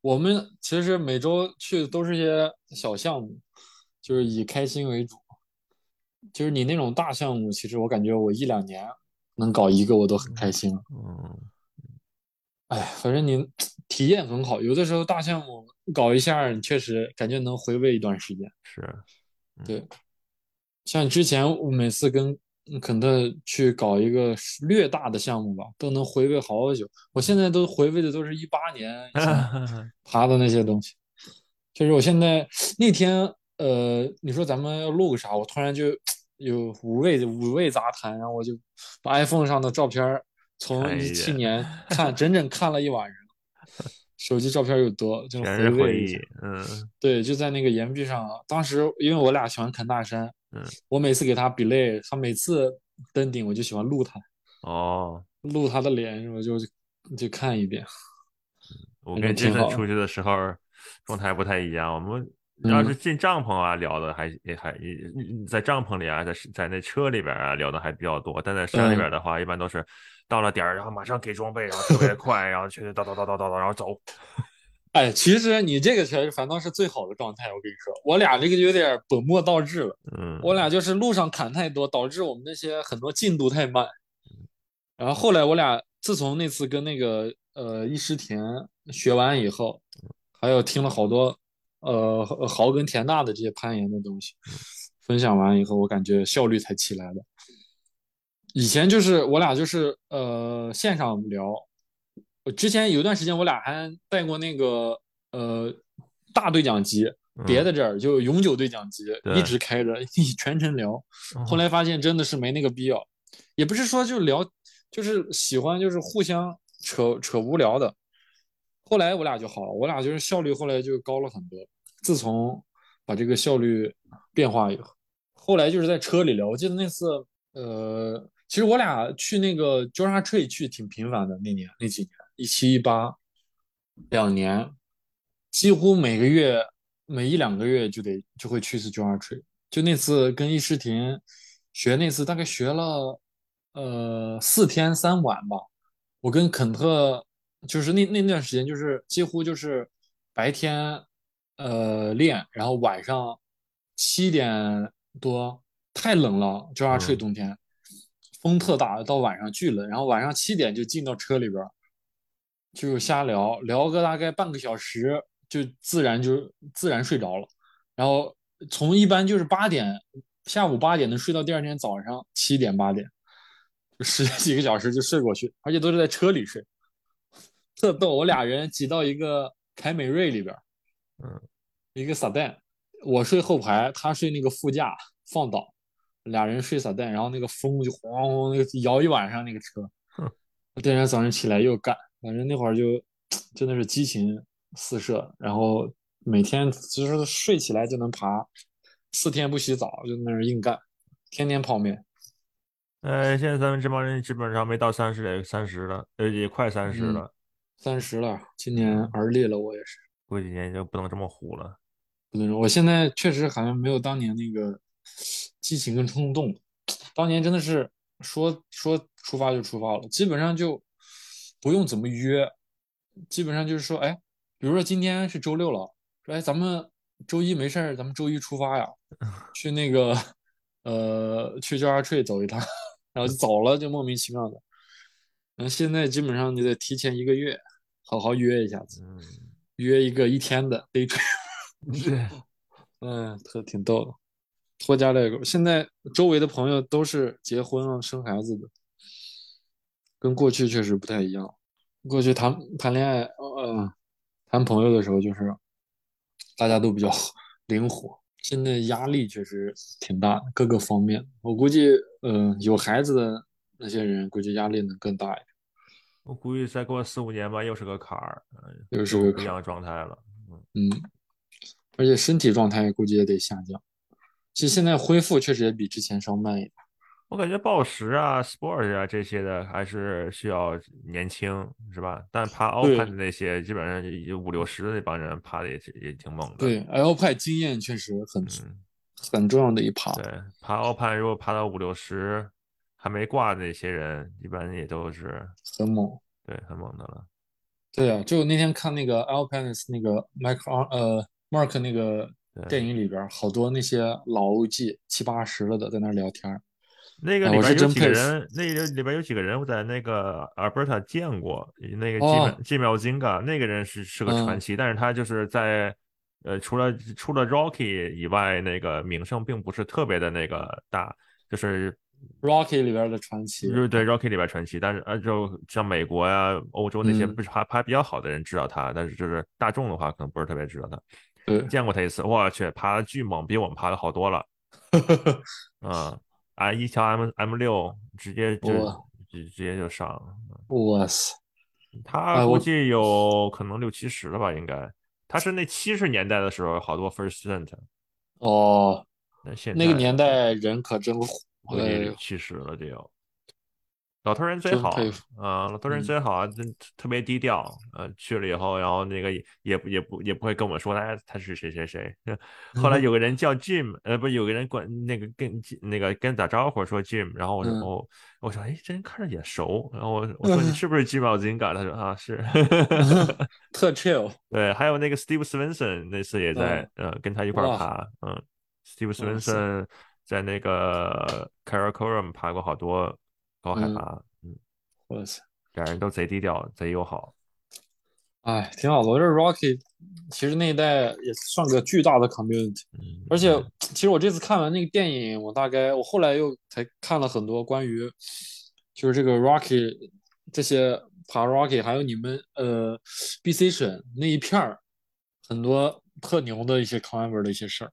我们其实每周去的都是些小项目，就是以开心为主。就是你那种大项目，其实我感觉我一两年。能搞一个我都很开心了。嗯，哎，反正你体验很好。有的时候大项目搞一下，你确实感觉能回味一段时间。是，对。像之前我每次跟肯特去搞一个略大的项目吧，都能回味好久。我现在都回味的都是一八年 爬的那些东西。就是我现在那天，呃，你说咱们要录个啥？我突然就。有五味五味杂谈，然后我就把 iPhone 上的照片从一七年 看整整看了一晚上，手机照片又多，就回味一下。嗯，对，就在那个岩壁上，当时因为我俩喜欢砍大山，嗯，我每次给他比累，他每次登顶我就喜欢录他，哦，录他的脸，我就就看一遍。我跟杰森出去的时候状态不太一样，我们。要是进帐篷啊，聊的还也还在帐篷里啊，在在那车里边啊聊的还比较多。但在山里边的话，一般都是到了点儿，然后马上给装备，然后特别快，然后去叨叨叨叨叨叨，然后走。哎，其实你这个才是反倒是最好的状态。我跟你说，我俩这个有点本末倒置了。嗯，我俩就是路上砍太多，导致我们那些很多进度太慢。然后后来我俩自从那次跟那个呃伊师田学完以后，还有听了好多呃豪跟田大的这些攀岩的东西，分享完以后，我感觉效率才起来的。以前就是我俩就是呃线上聊。之前有段时间，我俩还带过那个呃大对讲机，别的这儿就永久对讲机一直开着，全程聊。后来发现真的是没那个必要，也不是说就聊，就是喜欢就是互相扯扯无聊的。后来我俩就好了，我俩就是效率后来就高了很多。自从把这个效率变化以后，后来就是在车里聊。我记得那次呃，其实我俩去那个交叉 tree 去挺频繁的，那年那几年。一七一八两年，几乎每个月每一两个月就得就会去一次 j o r tree。就那次跟易诗婷学那次，大概学了呃四天三晚吧。我跟肯特就是那那段时间，就是几乎就是白天呃练，然后晚上七点多太冷了 o r tree 冬天风特大，到晚上巨冷，然后晚上七点就进到车里边。就瞎聊聊个大概半个小时，就自然就自然睡着了。然后从一般就是八点，下午八点能睡到第二天早上七点八点，十 几个小时就睡过去，而且都是在车里睡，特逗。我俩人挤到一个凯美瑞里边，嗯，一个撒旦，我睡后排，他睡那个副驾放倒，俩人睡撒旦，然后那个风就咣咣那个摇一晚上那个车，第二天早上起来又干。反正那会儿就 真的是激情四射，然后每天就是睡起来就能爬，四天不洗澡就在那儿硬干，天天泡面。呃，现在咱们这帮人基本上没到三十也三十了，呃，也快三十了，三十了，今年而立了，我也是。过几年就不能这么虎了。不能，我现在确实好像没有当年那个激情跟冲动，当年真的是说说出发就出发了，基本上就。不用怎么约，基本上就是说，哎，比如说今天是周六了，说哎，咱们周一没事儿，咱们周一出发呀，去那个呃，去交叉 tree 走一趟，然后就走了，就莫名其妙的。然后，现在基本上你得提前一个月，好好约一下子，约一个一天的 day trip。嗯，特挺逗的，拖家带口。现在周围的朋友都是结婚了、生孩子的。跟过去确实不太一样。过去谈谈恋爱，呃，谈朋友的时候，就是大家都比较灵活。现在压力确实挺大的，各个方面。我估计，嗯，有孩子的那些人，估计压力能更大一点。我估计再过四五年吧，又是个坎儿，又是个不一样的状态了。嗯，而且身体状态估计也得下降。其实现在恢复确实也比之前稍慢一点。我感觉暴食啊、sport 啊这些的还是需要年轻，是吧？但爬的那些，基本上五六十的那帮人爬的也也挺猛的。对，Alpine 经验确实很很重要的一趴。对，爬 Alpine 如果爬到五六十还没挂的那些人，一般也都是很猛。对，很猛的了。对啊，就那天看那个 Alpine 那个 Mark 呃 Mark 那个电影里边，好多那些老 OG 七八十了的在那聊天。那个里边有几个人，那个里边有几个人，我在那个 Alberta 见过。那个基基秒金嘎，那个人是是个传奇，但是他就是在呃，除了除了 Rocky 以外，那个名声并不是特别的那个大。就是 Rocky 里边的传奇，就是对 Rocky 里边传奇。但是呃，就像美国呀、欧洲那些不是还还比较好的人知道他，但是就是大众的话，可能不是特别知道他。见过他一次，我去，爬的巨猛，比我们爬的好多了。嗯。啊！一条 M M 六直接就直直接就上了，哇塞！他估计有可能六七十了吧？应该他是那七十年代的时候好多 First Cent 哦。那现那个年代人可真火，六七十了得有。老头人最好啊，老头人最好，真特别低调。呃，去了以后，然后那个也不也不也不会跟我说他他是谁谁谁。后来有个人叫 Jim，呃，不是有个人管那个跟那个跟打招呼说 Jim，然后我说哦，我说哎，这人看着也熟。然后我我说你 是不是 Jim Ozinga？他说啊是，特 chill。对，还有那个 Steve Swenson 那次也在呃跟他一块爬，嗯，Steve Swenson 在那个 Karakoram 爬过好多。高海拔，嗯，哇塞，俩人都贼低调，贼友好，哎，挺好的。我觉得 Rocky 其实那一代也算个巨大的 community，嗯，而且其实我这次看完那个电影，我大概我后来又才看了很多关于就是这个 Rocky 这些爬 Rocky，还有你们呃 BC 省那一片儿很多特牛的一些 climber 的一些事儿。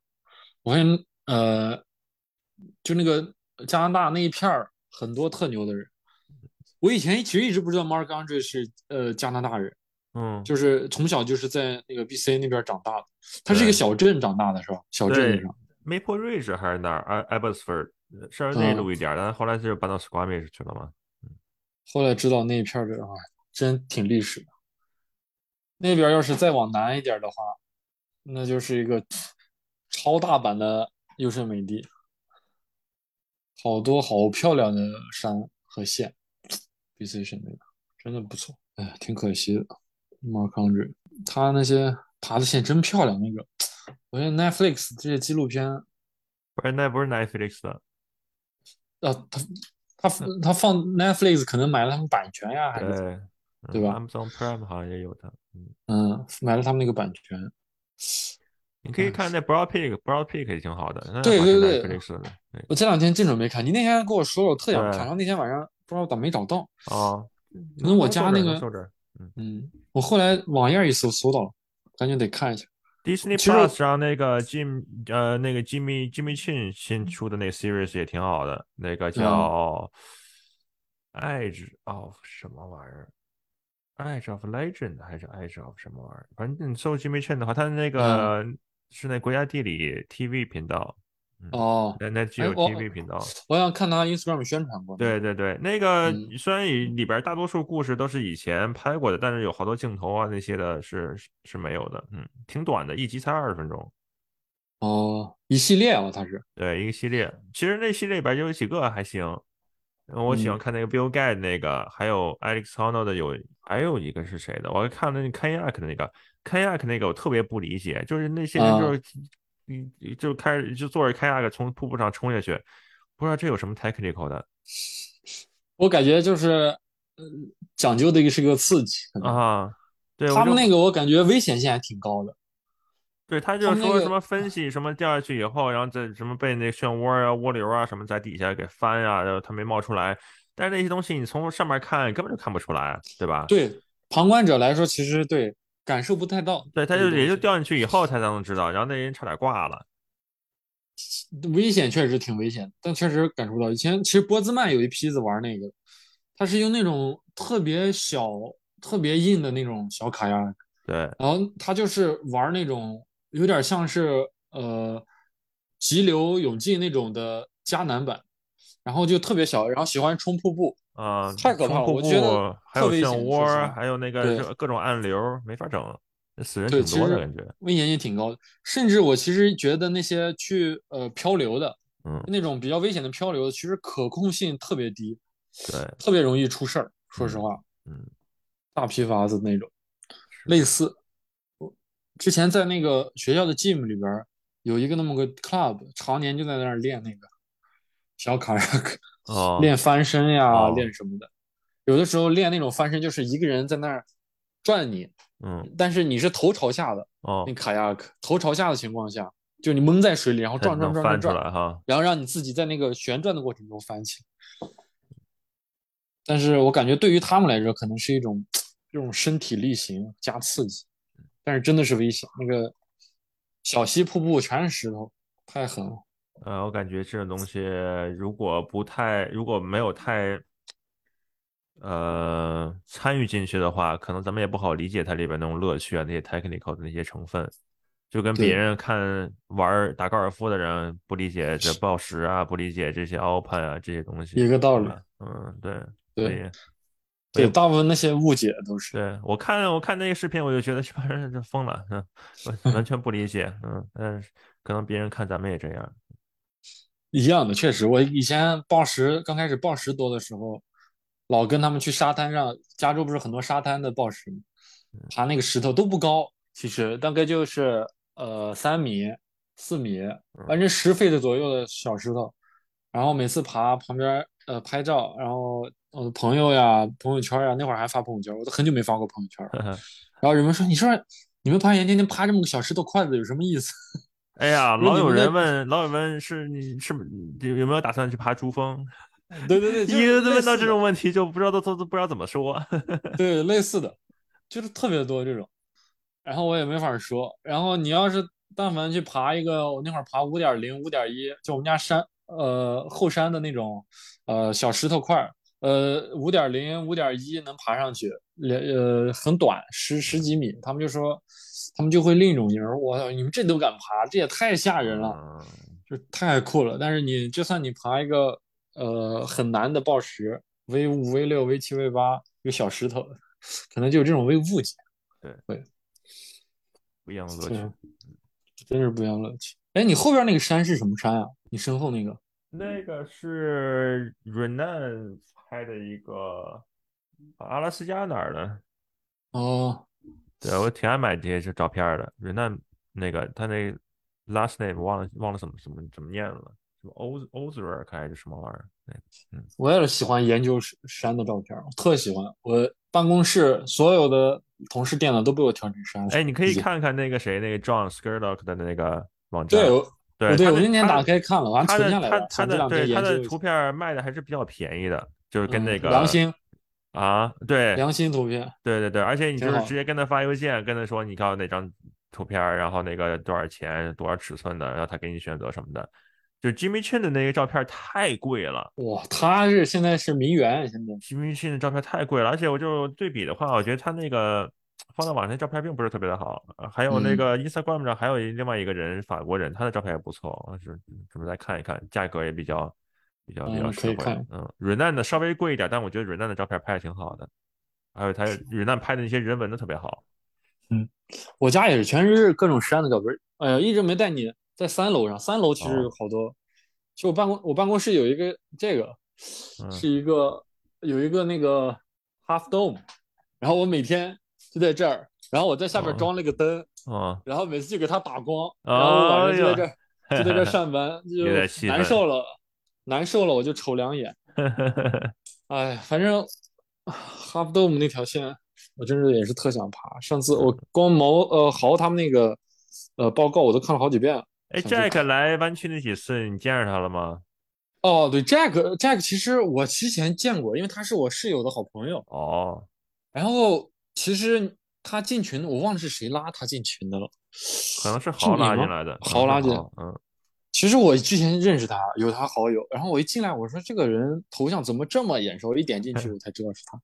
我发现呃，就那个加拿大那一片儿。很多特牛的人，我以前其实一直不知道 Mark Andre 是呃加拿大人，嗯，就是从小就是在那个 BC 那边长大的，他是一个小镇长大的是吧？小镇上，Maple Ridge 还是哪儿？Abbotsford 稍微内陆一点，但后来就搬到 Squamish 去了嘛。后来知道那一片的话，真挺历史的。那边要是再往南一点的话，那就是一个超大版的优胜美地。好多好漂亮的山和县，BC 省那个真的不错，哎，挺可惜的。Mark Andre 他那些爬的线真漂亮，那个我觉得 Netflix 这些纪录片，不是那不是 Netflix 的，啊，他他他放 Netflix 可能买了他们版权呀，还是对吧？Amazon Prime 好像也有的，嗯嗯，买了他们那个版权。你可以看那 Broad Peak，Broad Peak 也挺好的。对对对，我这两天正准备看，你那天跟我说了，我特想看，然后那天晚上不知道咋没找到。哦，可能我家那个，嗯嗯，我后来网页一搜搜到了，赶紧得看一下。Disney Plus 上那个 Jim 呃那个 Jimmy Jimmy Chin 新出的那个 series 也挺好的，那个叫 Edge of 什么玩意儿？Edge of Legend 还是 Edge of 什么玩意儿？反正你搜 Jimmy Chin 的话，他那个。是那国家地理 TV 频道哦，那那具有 TV 频道。我想看他 Instagram 宣传过。对对对，那个虽然里里边大多数故事都是以前拍过的，但是有好多镜头啊那些的是是没有的。嗯，挺短的，一集才二十分钟。哦，一系列啊，它是。对，一个系列。其实那系列里边就有几个还行。我喜欢看那个 Bill Guide 那个，还有 Alex Honnold 的有，还有一个是谁的？我还看那 Kayak 的那个。Kayak 那个我特别不理解，就是那些人就是，嗯，就开始就坐着 kayak 从瀑布上冲下去，不知道这有什么 technical 的。我感觉就是，嗯，讲究的一个是个刺激啊。对他们那个，我感觉危险性还挺高的。对他就是说什么分析什么掉下去以后，然后在什么被那漩涡啊、涡流啊什么在底下给翻啊，然后他没冒出来。但是那些东西你从上面看根本就看不出来，对吧？对，旁观者来说，其实对。感受不太到，对，他就也就掉进去以后才能知道，然后那人差点挂了。危险确实挺危险，但确实感受不到。以前其实波兹曼有一批子玩那个，他是用那种特别小、特别硬的那种小卡样，对，然后他就是玩那种有点像是呃急流勇进那种的加难版，然后就特别小，然后喜欢冲瀑布。啊，太可怕了！我觉得还有漩涡，还有那个各种暗流，没法整，死人挺多的感觉，危险性挺高的。甚至我其实觉得那些去呃漂流的，嗯，那种比较危险的漂流，其实可控性特别低，对，特别容易出事儿。说实话，嗯，大批发子那种，类似，之前在那个学校的 gym 里边有一个那么个 club，常年就在那儿练那个小卡拉克。练翻身呀，练什么的，有的时候练那种翻身，就是一个人在那儿转你，嗯，但是你是头朝下的，哦，那卡亚克头朝下的情况下，就你蒙在水里，然后转转转转转，哈，然后让你自己在那个旋转的过程中翻起。但是我感觉对于他们来说，可能是一种这种身体力行加刺激，但是真的是危险。那个小溪瀑布全是石头，太狠了。呃，我感觉这种东西如果不太，如果没有太，呃，参与进去的话，可能咱们也不好理解它里边那种乐趣啊，那些 technical 的那些成分，就跟别人看玩打高尔夫的人不理解这报时啊，不理解这些 open 啊这些东西一个道理。嗯，对。对，对，大部分那些误解都是。对我看我看那个视频，我就觉得这帮人就疯了，嗯，完全不理解，嗯，但是可能别人看咱们也这样。一样的，确实，我以前报时刚开始报时多的时候，老跟他们去沙滩上，加州不是很多沙滩的报时吗？爬那个石头都不高，其实大概就是呃三米、四米，反正十 feet 左右的小石头。然后每次爬旁边呃拍照，然后我的朋友呀、朋友圈呀，那会儿还发朋友圈，我都很久没发过朋友圈了。然后人们说：“你说你们攀岩天天爬这么个小石头筷子有什么意思？”哎呀，老有人问，老有问是你是不有有没有打算去爬珠峰？对对对，一问到这种问题就不知道都都都不知道怎么说。对，类似的，就是特别多这种，然后我也没法说。然后你要是但凡去爬一个，我那会儿爬五点零、五点一，就我们家山呃后山的那种呃小石头块儿，呃五点零、五点一能爬上去，连呃很短，十十几米，他们就说。他们就会另一种音儿，我操，你们这都敢爬，这也太吓人了，就太酷了。但是你就算你爬一个呃很难的暴石，V 五、V 六、V 七、V 八，有小石头，可能就有这种微误解。对，会不一样的乐趣，真是不一样乐趣。哎，你后边那个山是什么山啊？你身后那个？那个是 Renan 拍的一个阿拉斯加哪儿的？哦。对我挺爱买这些照片的。瑞南那个他那 last name 忘了忘了怎么怎么怎么念了，什么 O o z e r 还是什么玩意儿？嗯，我也是喜欢研究山的照片，我特喜欢。我办公室所有的同事电脑都被我调成山。哎，你可以看看那个谁，那个 John Skurlock 的那个网站。对，对，我今天打开看了，完存下来了。他的对他的图片卖的还是比较便宜的，就是跟那个良心。啊，对，良心图片，对对对，而且你就是直接跟他发邮件，跟他说你看哪张图片，然后那个多少钱，多少尺寸的，然后他给你选择什么的。就 Jimmy Chin 的那个照片太贵了，哇，他是现在是名媛，现在 Jimmy Chin 的照片太贵了，而且我就对比的话，我觉得他那个放到网上照片并不是特别的好。还有那个 Instagram 上还有另外一个人，法国人，他的照片也不错，是准备再看一看，价格也比较。比较比较实惠，嗯，，Renan 的稍微贵一点，但我觉得 Renan 的照片拍的挺好的，还有他瑞难拍的那些人文的特别好。嗯，我家也是全是各种山的照片。哎呀，一直没带你在三楼上，三楼其实有好多。就我办公，我办公室有一个这个，是一个有一个那个 half dome，然后我每天就在这儿，然后我在下边装了个灯，啊，然后每次就给它打光，然后晚上就在这儿就在这 上班，就难受了。难受了，我就瞅两眼。哎，反正哈弗多姆那条线，我真是也是特想爬。上次我光毛呃豪他们那个呃报告，我都看了好几遍了。哎，Jack 来湾区那几次，你见着他了吗？哦，对，Jack，Jack 其实我之前见过，因为他是我室友的好朋友。哦。然后其实他进群，我忘了是谁拉他进群的了。可能是豪拉进来的。豪拉进，嗯。其实我之前认识他，有他好友，然后我一进来，我说这个人头像怎么这么眼熟？一点进去我才知道是他。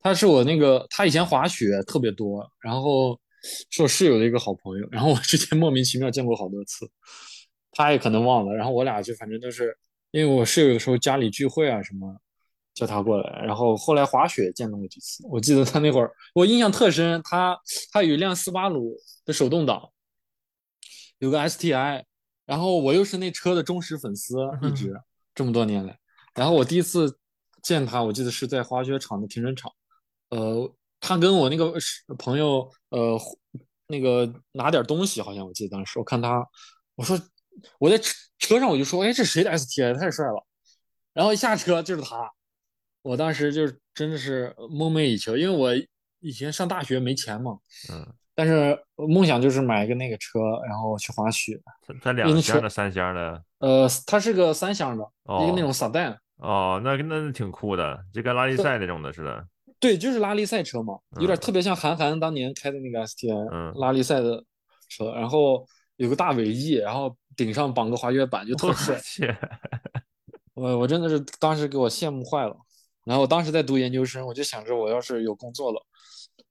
他是我那个，他以前滑雪特别多，然后是我室友的一个好朋友。然后我之前莫名其妙见过好多次，他也可能忘了。然后我俩就反正都是，因为我室友有时候家里聚会啊什么，叫他过来。然后后来滑雪见到过几次，我记得他那会儿我印象特深，他他有一辆斯巴鲁的手动挡，有个 STI。然后我又是那车的忠实粉丝，一直这么多年来。然后我第一次见他，我记得是在滑雪场的停车场。呃，他跟我那个朋友，呃，那个拿点东西，好像我记得当时我看他，我说我在车车上我就说，哎，这谁的 STI 太帅了。然后一下车就是他，我当时就真的是梦寐以求，因为我以前上大学没钱嘛。嗯。但是梦想就是买一个那个车，然后去滑雪。它两厢的、三厢的？呃，它是个三厢的，一个那种 sedan。哦，那那挺酷的，就跟拉力赛那种的似的。对，就是拉力赛车嘛，有点特别像韩寒当年开的那个 STI，拉力赛的车。然后有个大尾翼，然后顶上绑个滑雪板，就特帅。我我真的是当时给我羡慕坏了。然后我当时在读研究生，我就想着我要是有工作了，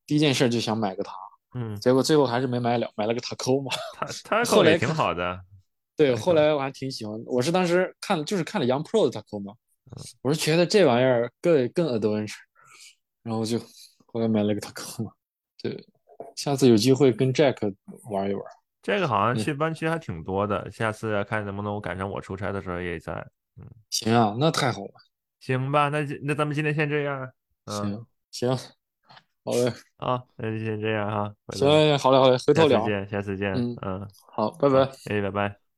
第一件事就想买个它。嗯，结果最后还是没买了，买了个塔扣嘛。他他后来挺好的。对，后来我还挺喜欢。我是当时看，就是看了杨 Pro 的塔扣嘛，我是觉得这玩意儿更更 adventure，然后就后来买了个 Tacoma。对，下次有机会跟 Jack 玩一玩。这个好像去湾区还挺多的，下次看能不能我赶上我出差的时候也在。嗯，行啊，那太好了。行吧，那那咱们今天先这样。行行，好嘞。啊，那就先这样哈。行，好嘞好嘞，回头聊。下次见，下次见。嗯嗯，好，拜拜。哎，拜拜。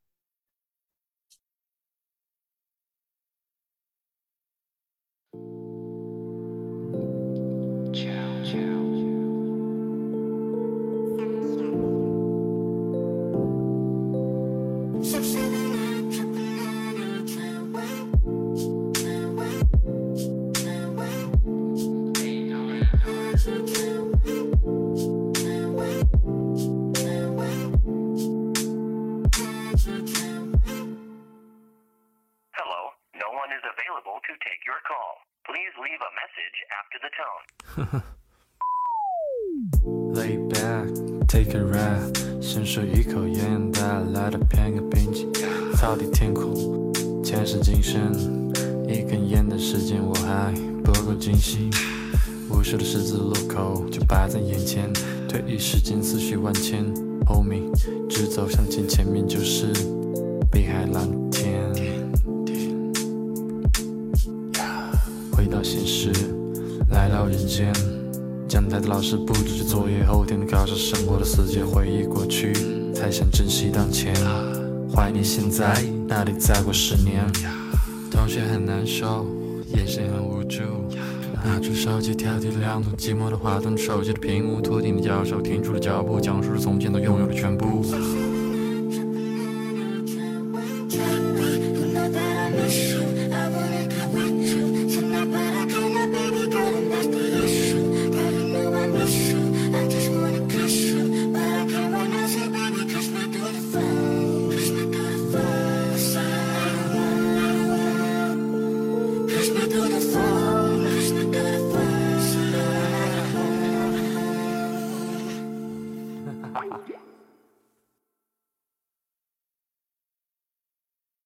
Lay back, take a ride，深吸一口烟，带来的片刻平静。草地天空，前世今生，一根烟的时间我还不够惊喜。无数的十字路口就摆在眼前，退役时间思绪万千，Homie，直走向前，前面就是碧海蓝天。回到现实，来到人间。讲台的老师布置着作业，后天的考试，生活的死结，回忆过去，才想珍惜当前，怀念现在，那里再过十年？同学很难受，眼神很无助，拿出手机调低亮度寂寞的话筒，手机的屏幕，托听的教授停住了脚步，讲述着从前都拥有的全部。